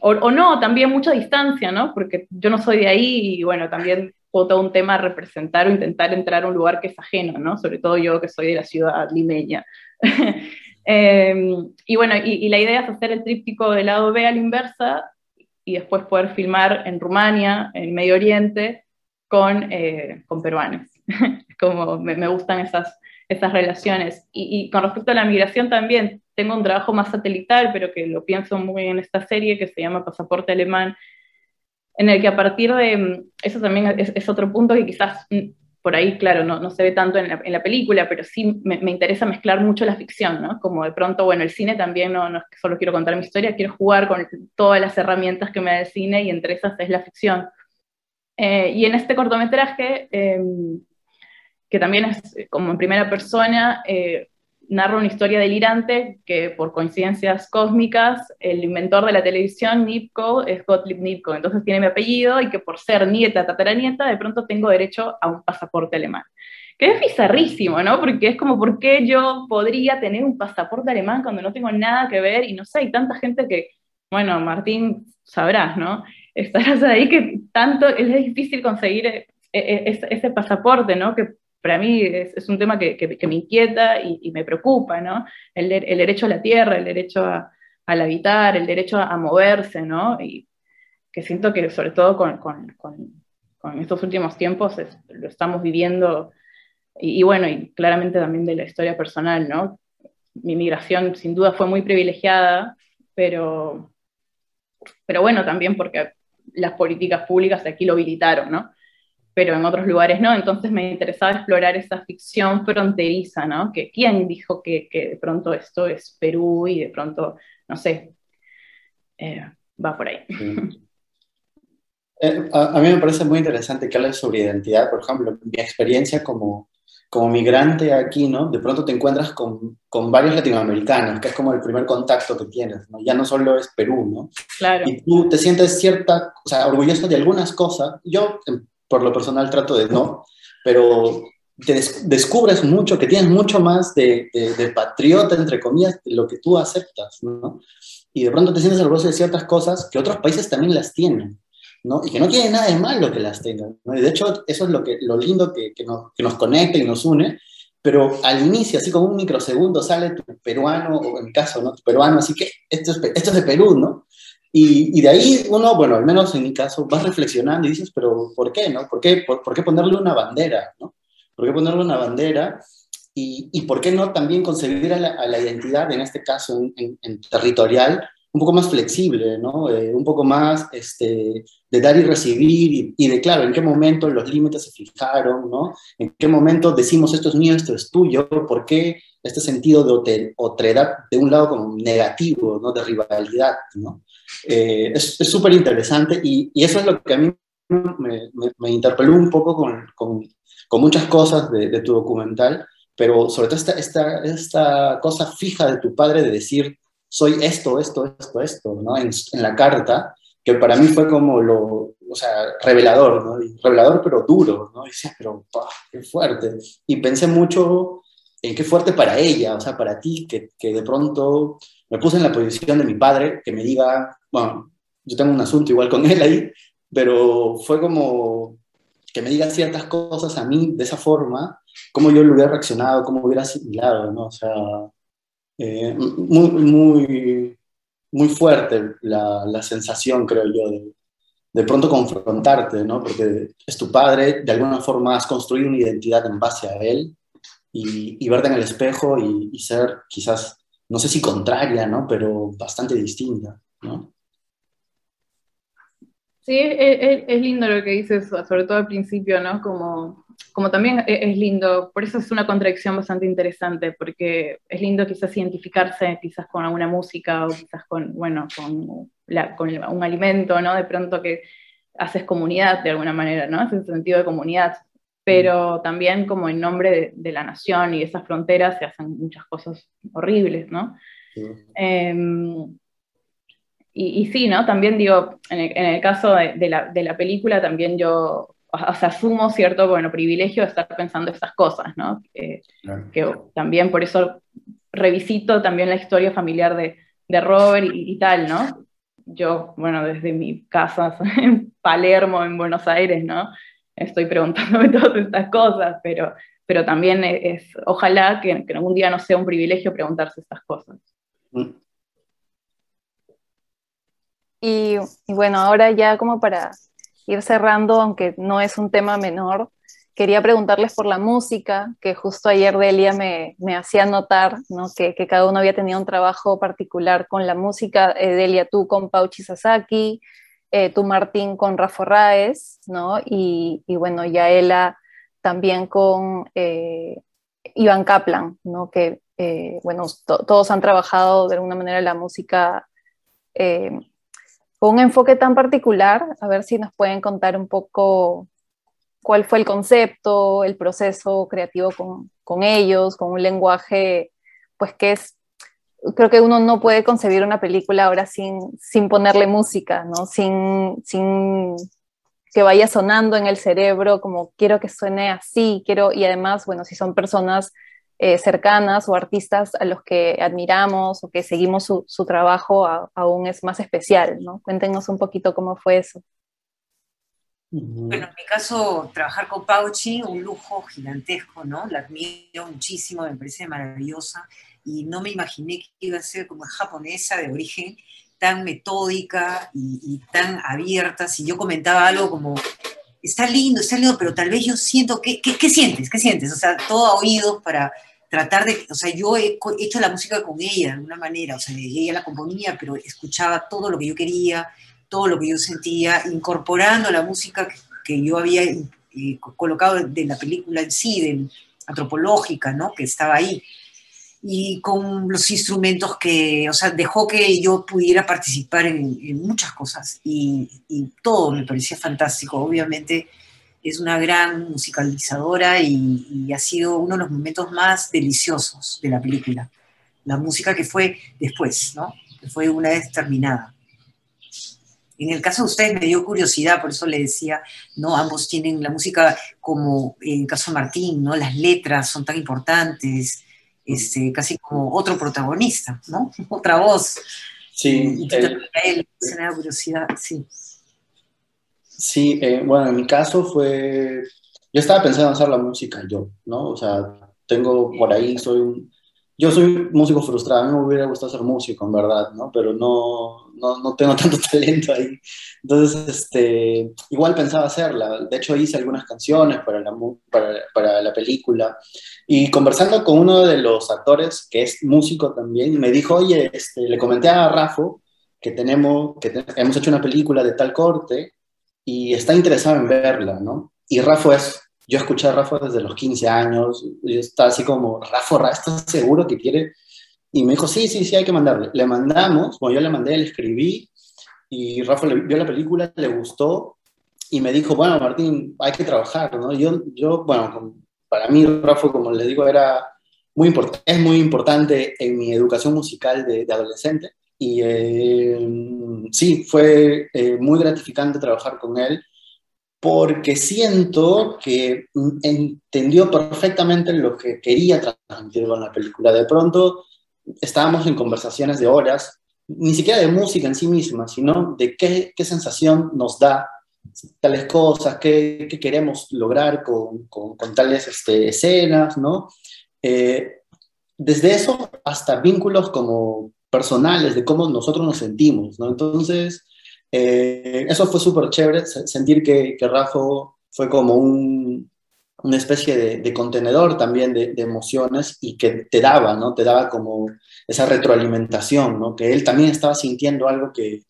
o, o, no, también mucha distancia, ¿no? Porque yo no soy de ahí y bueno, también todo un tema representar o intentar entrar a un lugar que es ajeno, ¿no? Sobre todo yo que soy de la ciudad limeña. eh, y bueno, y, y la idea es hacer el tríptico del lado B a la inversa y después poder filmar en Rumania, en Medio Oriente, con, eh, con peruanos. Como me, me, gustan esas, esas relaciones. Y, y, con respecto a la migración también, tengo un trabajo más satelital, pero que lo pienso muy en esta serie que se llama Pasaporte Alemán, en el que a partir de, eso también es, es otro punto que quizás mm, por ahí, claro, no, no se ve tanto en la, en la película, pero sí me, me, interesa mezclar mucho la ficción, ¿no? Como de pronto, bueno, el cine también no, no es que solo quiero contar mi historia, quiero jugar con todas las herramientas que me da el cine y entre esas es la ficción. Eh, y en este cortometraje, eh, que también es eh, como en primera persona, eh, narra una historia delirante que por coincidencias cósmicas, el inventor de la televisión, Nipko, es Gottlieb Nipko, entonces tiene mi apellido y que por ser nieta, tataranieta, de pronto tengo derecho a un pasaporte alemán. Que es bizarrísimo, ¿no? Porque es como, ¿por qué yo podría tener un pasaporte alemán cuando no tengo nada que ver? Y no sé, hay tanta gente que, bueno, Martín, sabrás, ¿no? estarás ahí que tanto es difícil conseguir ese, ese pasaporte, ¿no? Que para mí es, es un tema que, que, que, me inquieta y, y, me preocupa, ¿no? El, el, derecho a la tierra, el derecho a, al habitar, el derecho a, moverse, ¿no? Y que siento que sobre todo con, con, con, con estos últimos tiempos lo estamos viviendo, y, bueno, y claramente también de la historia personal, ¿no? Mi migración sin duda fue muy privilegiada, pero, pero bueno, también porque las políticas públicas de aquí lo habilitaron, ¿no? Pero en otros lugares no, entonces me interesaba explorar esa ficción fronteriza, ¿no? Que quién dijo que, que de pronto esto es Perú y de pronto, no sé, eh, va por ahí. Eh, a, mí me parece muy interesante que hables sobre identidad. Por ejemplo, mi experiencia como, como migrante aquí, ¿no? De pronto te encuentras con, con, varios latinoamericanos, que es como el primer contacto que tienes, ¿no? Ya no solo es Perú, ¿no? Claro. Y tú te sientes cierta, o sea, orgulloso de algunas cosas. Yo, por lo personal, trato de no, pero te descubres mucho, que tienes mucho más de, patriota, entre comillas, de lo que tú aceptas, ¿no? Y de pronto te sientes orgulloso de ciertas cosas que otros países también las tienen. ¿no? Y que no tiene nada de malo que las tengan. ¿no? Y de hecho, eso es lo, que, lo lindo que, que, nos, que nos conecta y nos une, pero al inicio, así como un microsegundo, sale tu peruano, o en mi caso, ¿no? Tu peruano, así que esto es, esto es de Perú, ¿no? Y, y, de ahí uno, bueno, al menos en mi caso, vas reflexionando y dices, pero ¿por qué, no? ¿Por qué, por, por qué ponerle una bandera, no? ¿Por qué ponerle una bandera? Y, y por qué no también concebir a la, a la identidad, en este caso en, en, en territorial, un poco más flexible, ¿no? Eh, un poco más este, de dar y recibir y, y, de, claro, en qué momento los límites se fijaron, ¿no? En qué momento decimos esto es mío, esto es tuyo, por qué este sentido de otredad de un lado como negativo, ¿no? De rivalidad, ¿no? Eh, es súper interesante y, y, eso es lo que a mí me, interpeló un poco con, con, con muchas cosas de, tu documental, pero sobre todo esta, esta, esta cosa fija de tu padre de decir, soy esto, esto, esto, esto, ¿no? En, en, la carta, que para mí fue como lo, o sea, revelador, ¿no? Revelador pero duro, ¿no? Y decía, pero, ¡pah, qué fuerte. Y pensé mucho en qué fuerte para ella, o sea, para ti, que, que de pronto me puse en la posición de mi padre, que me diga, bueno, yo tengo un asunto igual con él ahí, pero fue como que me diga ciertas cosas a mí de esa forma, cómo yo lo hubiera reaccionado, cómo hubiera asimilado, ¿no? O sea, eh, muy, muy, muy fuerte la, la, sensación, creo yo, de, de pronto confrontarte, ¿no? Porque es tu padre, de alguna forma has construido una identidad en base a él y, y verte en el espejo y, ser quizás, no sé si contraria, ¿no? Pero bastante distinta, ¿no? Sí, es, lindo lo que dices, sobre todo al principio, ¿no? Como como también e-, es lindo, por eso es una contradicción bastante interesante, porque es lindo quizás identificarse quizás con alguna música o quizás con, bueno, con, con un alimento, ¿no? De pronto que haces comunidad de alguna manera, ¿no? Ese sentido de comunidad, pero también como en nombre de, de la nación y de esas fronteras se hacen muchas cosas horribles, ¿no? Sí. Eh, y, y, sí, ¿no? También digo, en el, en el caso de, de, la, de la película, también yo o sea, asumo cierto, bueno, privilegio de estar pensando estas cosas, ¿no? Eh, claro. Que también por eso revisito también la historia familiar de, de Robert y, y, tal, ¿no? Yo, bueno, desde mi casa en Palermo, en Buenos Aires, ¿no? Estoy preguntándome todas estas cosas, pero, pero también es, ojalá que, que algún día no sea un privilegio preguntarse estas cosas. Y, bueno, ahora ya como para ir cerrando, aunque no es un tema menor, quería preguntarles por la música, que justo ayer Delia me, me hacía notar ¿no? que, que, cada uno había tenido un trabajo particular con la música. Eh, Delia, tú con Pauchi Sasaki, eh, tú Martín con Rafa Raes, ¿no? Y, bueno, Yaela también con eh, Iván Kaplan, ¿no? Que, eh, bueno, to todos han trabajado de alguna manera la música eh, con un enfoque tan particular, a ver si nos pueden contar un poco cuál fue el concepto, el proceso creativo con, con ellos, con un lenguaje, pues que es, creo que uno no puede concebir una película ahora sin, sin ponerle música, ¿no? Sin, sin que vaya sonando en el cerebro, como quiero que suene así, quiero, y además, bueno, si son personas eh, cercanas o artistas a los que admiramos o que seguimos su, su trabajo a, aún es más especial, ¿no? Cuéntenos un poquito cómo fue eso. Bueno, en mi caso, trabajar con Pauchi, un lujo gigantesco, ¿no? La admiro muchísimo, me parece maravillosa y no me imaginé que iba a ser como japonesa de origen, tan metódica y, y tan abierta. Si yo comentaba algo como está lindo, está lindo, pero tal vez yo siento, ¿qué, qué, sientes? ¿Qué sientes? O sea, todo a oídos para tratar de, o sea, yo he hecho la música con ella de alguna manera, o sea, ella la componía, pero escuchaba todo lo que yo quería, todo lo que yo sentía, incorporando la música que, yo había eh, colocado de la película en sí, de, antropológica, ¿no? Que estaba ahí y con los instrumentos que, o sea, dejó que yo pudiera participar en, muchas cosas y, todo me parecía fantástico. Obviamente es una gran musicalizadora y, ha sido uno de los momentos más deliciosos de la película. La música que fue después, ¿no? Que fue una vez terminada. En el caso de ustedes me dio curiosidad, por eso le decía, ¿no? Ambos tienen la música como en el caso de Martín, ¿no? Las letras son tan importantes, este, casi como otro protagonista, ¿no? Otra voz. Sí. se me da curiosidad, sí. Sí, eh, bueno, en mi caso fue, yo estaba pensando en hacer la música yo, ¿no? O sea, tengo por ahí, soy un, yo soy músico frustrado, a mí me hubiera gustado ser músico, en verdad, ¿no? Pero no, no, no, tengo tanto talento ahí. Entonces, este, igual pensaba hacerla. De hecho, hice algunas canciones para la, para, para la película. Y conversando con uno de los actores, que es músico también, me dijo, oye, este, le comenté a Rafa que, tenemos, que hemos hecho una película de tal corte y está interesado en verla, ¿no? Y Rafa es yo escuché a Rafa desde los 15 años, y estaba así como, Rafa, ¿estás seguro que quiere? Y me dijo, sí, sí, sí, hay que mandarle. Le mandamos, bueno, yo le mandé, le escribí, y Rafa le, vio la película, le gustó, y me dijo, bueno, Martín, hay que trabajar, ¿no? Yo, yo bueno, para mí Rafa, como le digo, era muy es muy importante en mi educación musical de, adolescente, y eh, sí, fue eh, muy gratificante trabajar con él, porque siento que entendió perfectamente lo que quería transmitir con la película. De pronto estábamos en conversaciones de horas, ni siquiera de música en sí misma, sino de qué, qué sensación nos da tales cosas, qué, qué queremos lograr con, con, tales este, escenas, ¿no? Eh, desde eso hasta vínculos como personales, de cómo nosotros nos sentimos, ¿no? Entonces, eh, eso fue súper chévere, sentir que, que Rafa fue como un, una especie de, contenedor también de, emociones y que te daba, ¿no? Te daba como esa retroalimentación, ¿no? Que él también estaba sintiendo algo que,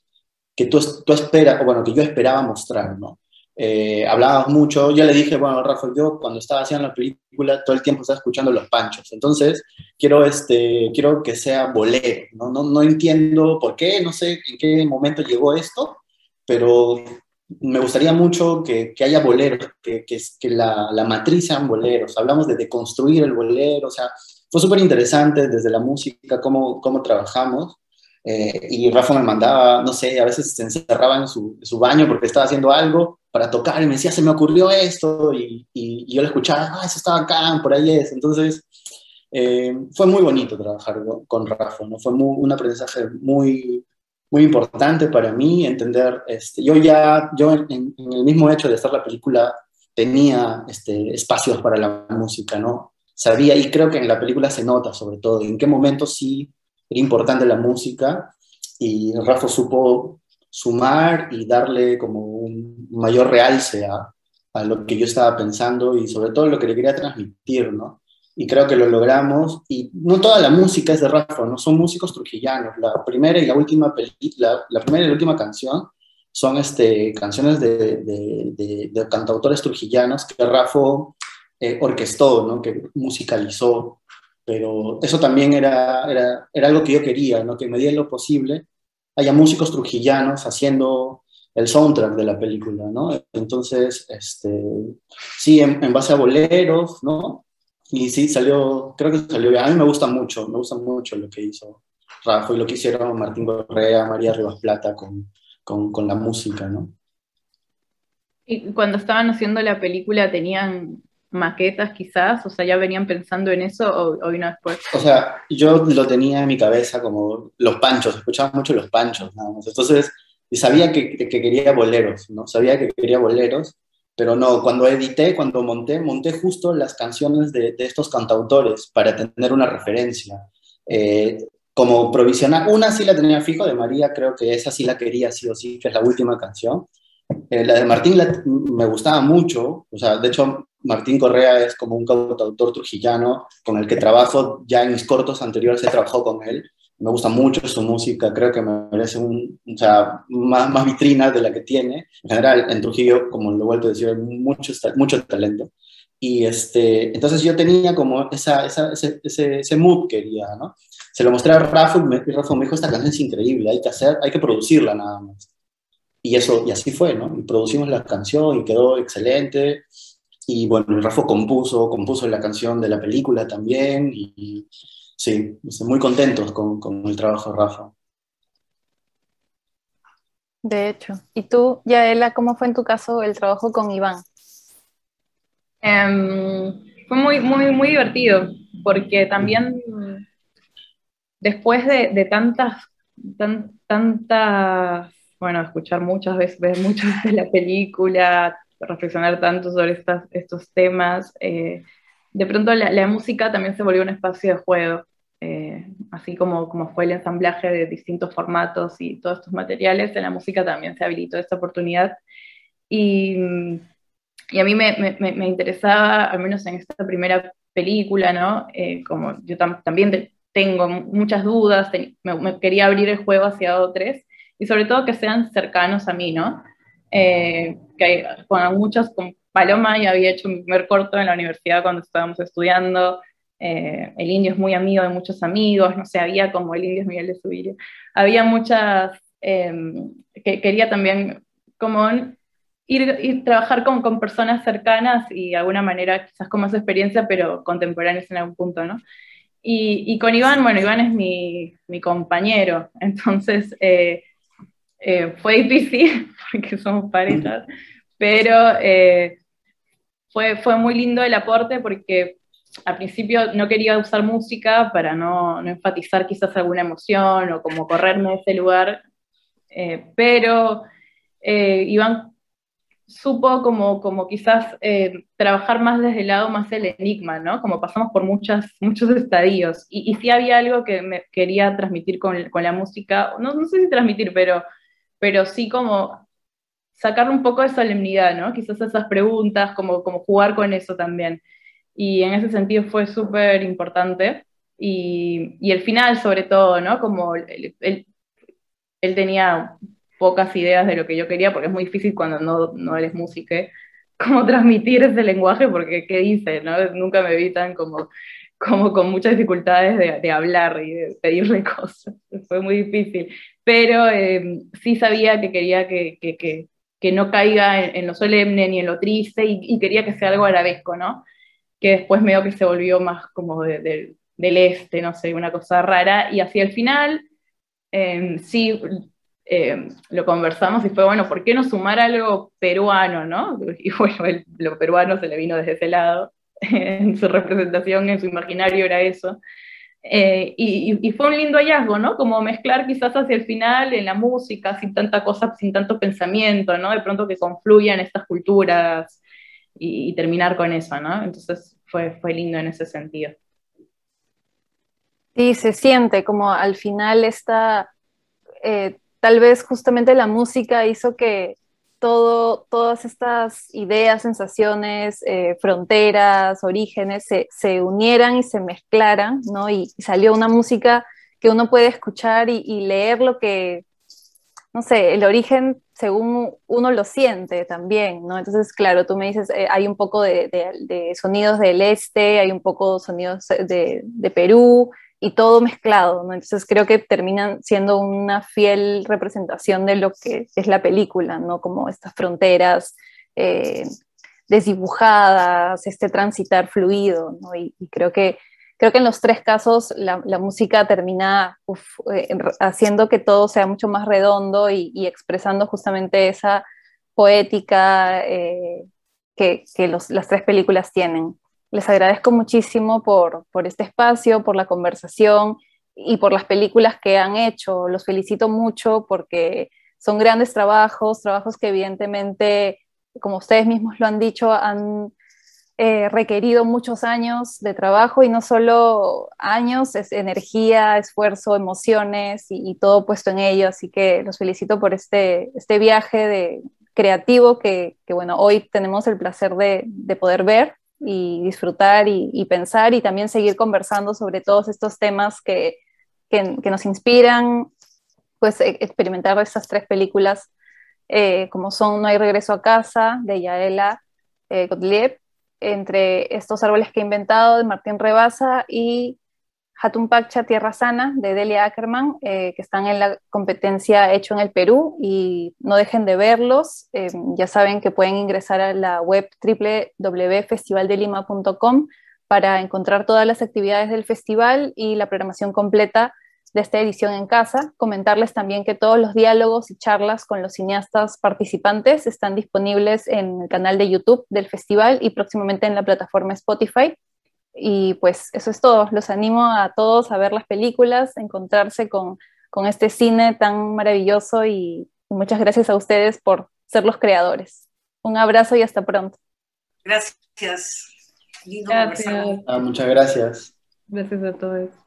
que tú, tú esperas, o bueno, que yo esperaba mostrar, ¿no? Eh, hablábamos mucho, yo le dije, bueno, Rafa, yo cuando estaba haciendo la película todo el tiempo estaba escuchando Los Panchos, entonces quiero, este, quiero que sea bolero, ¿no? No, no entiendo por qué, no sé en qué momento llegó esto, pero me gustaría mucho que, que haya boleros, que, que, que la, la, matriz sean boleros, hablamos de deconstruir el bolero, o sea, fue súper interesante desde la música, cómo, cómo trabajamos, eh, y Rafa me mandaba, no sé, a veces se encerraba en su, su, baño porque estaba haciendo algo para tocar y me decía, se me ocurrió esto, y, y, yo le escuchaba, ah, eso estaba acá, por ahí es. Entonces, eh, fue muy bonito trabajar con Rafa, ¿no? Fue un aprendizaje muy, muy importante para mí entender, este, yo ya, yo en, el mismo hecho de hacer la película tenía este, espacios para la música, ¿no? Sabía, y creo que en la película se nota sobre todo, en qué momento sí era importante la música y Rafa supo sumar y darle como un mayor realce a, a, lo que yo estaba pensando y sobre todo lo que le quería transmitir, ¿no? Y creo que lo logramos. Y no toda la música es de Rafa, ¿no? Son músicos trujillanos. La primera y la última, la, la primera y la última canción son este, canciones de, de, de, cantautores trujillanos que Rafa eh, orquestó, ¿no? Que musicalizó pero eso también era, era, era algo que yo quería, ¿no? que me diera lo posible haya músicos trujillanos haciendo el soundtrack de la película, ¿no? Entonces, este, sí, en, base a boleros, ¿no? Y sí, salió, creo que salió bien. A mí me gusta mucho, me gusta mucho lo que hizo Rafa y lo que hicieron Martín Correa, María Rivas Plata con, con, con la música, ¿no? Y cuando estaban haciendo la película, ¿tenían maquetas quizás? O sea, ¿ya venían pensando en eso o, vino después? O sea, yo lo tenía en mi cabeza como los panchos, escuchaba mucho los panchos, nada más. Entonces, sabía que, que, quería boleros, ¿no? Sabía que quería boleros, pero no, cuando edité, cuando monté, monté justo las canciones de, de estos cantautores para tener una referencia. Eh, como provisional, una sí la tenía fijo de María, creo que esa sí la quería sí o sí, que es la última canción, Eh, la de Martín me gustaba mucho, o sea, de hecho Martín Correa es como un cantautor trujillano con el que trabajo, ya en mis cortos anteriores he trabajado con él, me gusta mucho su música, creo que merece un, o sea, más, más, vitrina de la que tiene. En general, en Trujillo, como lo he vuelto a decir, hay mucho, mucho talento. Y este, entonces yo tenía como esa, esa, ese, ese, ese, mood quería, ¿no? Se lo mostré a Rafa y, me, Rafa me dijo, esta canción es increíble, hay que hacer, hay que producirla nada más. Y eso, y así fue, ¿no? Y producimos la canción y quedó excelente. Y bueno, Rafa compuso, compuso la canción de la película también. Y, sí, muy contentos con, con, el trabajo de Rafa. De hecho. ¿Y tú, Yaela, cómo fue en tu caso el trabajo con Iván? Um, fue muy, muy, muy divertido, porque también después de, de tantas, tan, tantas, bueno, escuchar muchas veces, ver muchas veces la película, reflexionar tanto sobre estas, estos temas, eh, de pronto la, la, música también se volvió un espacio de juego, eh, así como, como fue el ensamblaje de distintos formatos y todos estos materiales, en la música también se habilitó esta oportunidad. Y, y a mí me, me, me, interesaba, al menos en esta primera película, ¿no? Eh, como yo tam también tengo muchas dudas, me, quería abrir el juego hacia otros, y sobre todo que sean cercanos a mí, ¿no? Eh, que con muchos, con Paloma ya había hecho mi primer corto en la universidad cuando estábamos estudiando, eh, el indio es muy amigo de muchos amigos, no sé, había como el indio es Miguel de Subirio, había muchas, em, que quería también como ir, ir trabajar con, con, personas cercanas y de alguna manera quizás con más experiencia, pero contemporáneas en algún punto, ¿no? Y, y con Iván, bueno, Iván es mi, mi compañero, entonces eh, eh, fue difícil porque somos parejas, pero eh, fue, fue muy lindo el aporte porque al principio no quería usar música para no, no enfatizar quizás alguna emoción o como correrme de ese lugar, eh, pero eh, Iván supo como, como quizás eh, trabajar más desde el lado más el enigma, ¿no? Como pasamos por muchas, muchos estadios. Y, y sí había algo que me quería transmitir con, con la música, no, no, sé si transmitir, pero, pero sí como sacar un poco de solemnidad, ¿no? Quizás esas preguntas, como, como jugar con eso también y en ese sentido fue súper importante. Y, y, el final, sobre todo, ¿no? Como él, él, él, tenía pocas ideas de lo que yo quería, porque es muy difícil cuando no, no eres músico, cómo transmitir ese lenguaje, porque ¿qué dice? ¿no? Nunca me vi tan como, como con muchas dificultades de, de hablar y de pedirle cosas. Fue muy difícil. Pero eh, sí sabía que quería que, que, que, no caiga en, lo solemne ni en lo triste y, quería que sea algo arabesco, ¿no? que después medio que se volvió más como de, de, del este, no sé, una cosa rara, y hacia el final, eh, sí, eh, lo conversamos y fue, bueno, ¿por qué no sumar algo peruano, no? Y bueno, el, lo peruano se le vino desde ese lado, en su representación, en su imaginario era eso. Eh, y, fue un lindo hallazgo, ¿no? Como mezclar quizás hacia el final en la música, sin tanta cosa, sin tanto pensamiento, ¿no? De pronto que confluyan estas culturas y, terminar con eso, ¿no? Entonces fue, fue lindo en ese sentido. Sí, se siente como al final está, eh, tal vez justamente la música hizo que todo, todas estas ideas, sensaciones, eh, fronteras, orígenes se, se, unieran y se mezclaran, ¿no? Y, salió una música que uno puede escuchar y, leer lo que, no sé, el origen según uno lo siente también, ¿no? Entonces, claro, tú me dices, eh, hay un poco de, de, de, sonidos del este, hay un poco sonidos de, de, Perú y todo mezclado. Entonces creo que terminan siendo una fiel representación de lo que es la película, ¿no? Como estas fronteras eh, desdibujadas, este transitar fluido, ¿no? Y, creo que creo que en los tres casos la, música termina eh, haciendo que todo sea mucho más redondo y, expresando justamente esa poética eh, que, las tres películas tienen. Les agradezco muchísimo por, por este espacio, por la conversación y por las películas que han hecho. Los felicito mucho porque son grandes trabajos, trabajos que evidentemente, como ustedes mismos lo han dicho, han eh, requerido muchos años de trabajo y no solo años, es energía, esfuerzo, emociones y, todo puesto en ello. Así que los felicito por este, este viaje de, creativo que, bueno, hoy tenemos el placer de, poder ver y disfrutar y, pensar y también seguir conversando sobre todos estos temas que, nos inspiran, pues e, experimentar estas tres películas eh, como son No hay regreso a casa de Yaela eh, Gottlieb, entre estos árboles que he inventado de Martín Rebasa y Pacha Tierra Sana de Delia Ackerman, eh, que están en la competencia hecho en el Perú y no dejen de verlos. Eh, ya saben que pueden ingresar a la web www.festivaldelima.com para encontrar todas las actividades del festival y la programación completa de esta edición en casa. Comentarles también que todos los diálogos y charlas con los cineastas participantes están disponibles en el canal de YouTube del festival y próximamente en la plataforma Spotify. Y pues eso es todo. Los animo a todos a ver las películas, a encontrarse con, con este cine tan maravilloso y, muchas gracias a ustedes por ser los creadores. Un abrazo y hasta pronto. Gracias. gracias. Ah, muchas gracias. Gracias a todos.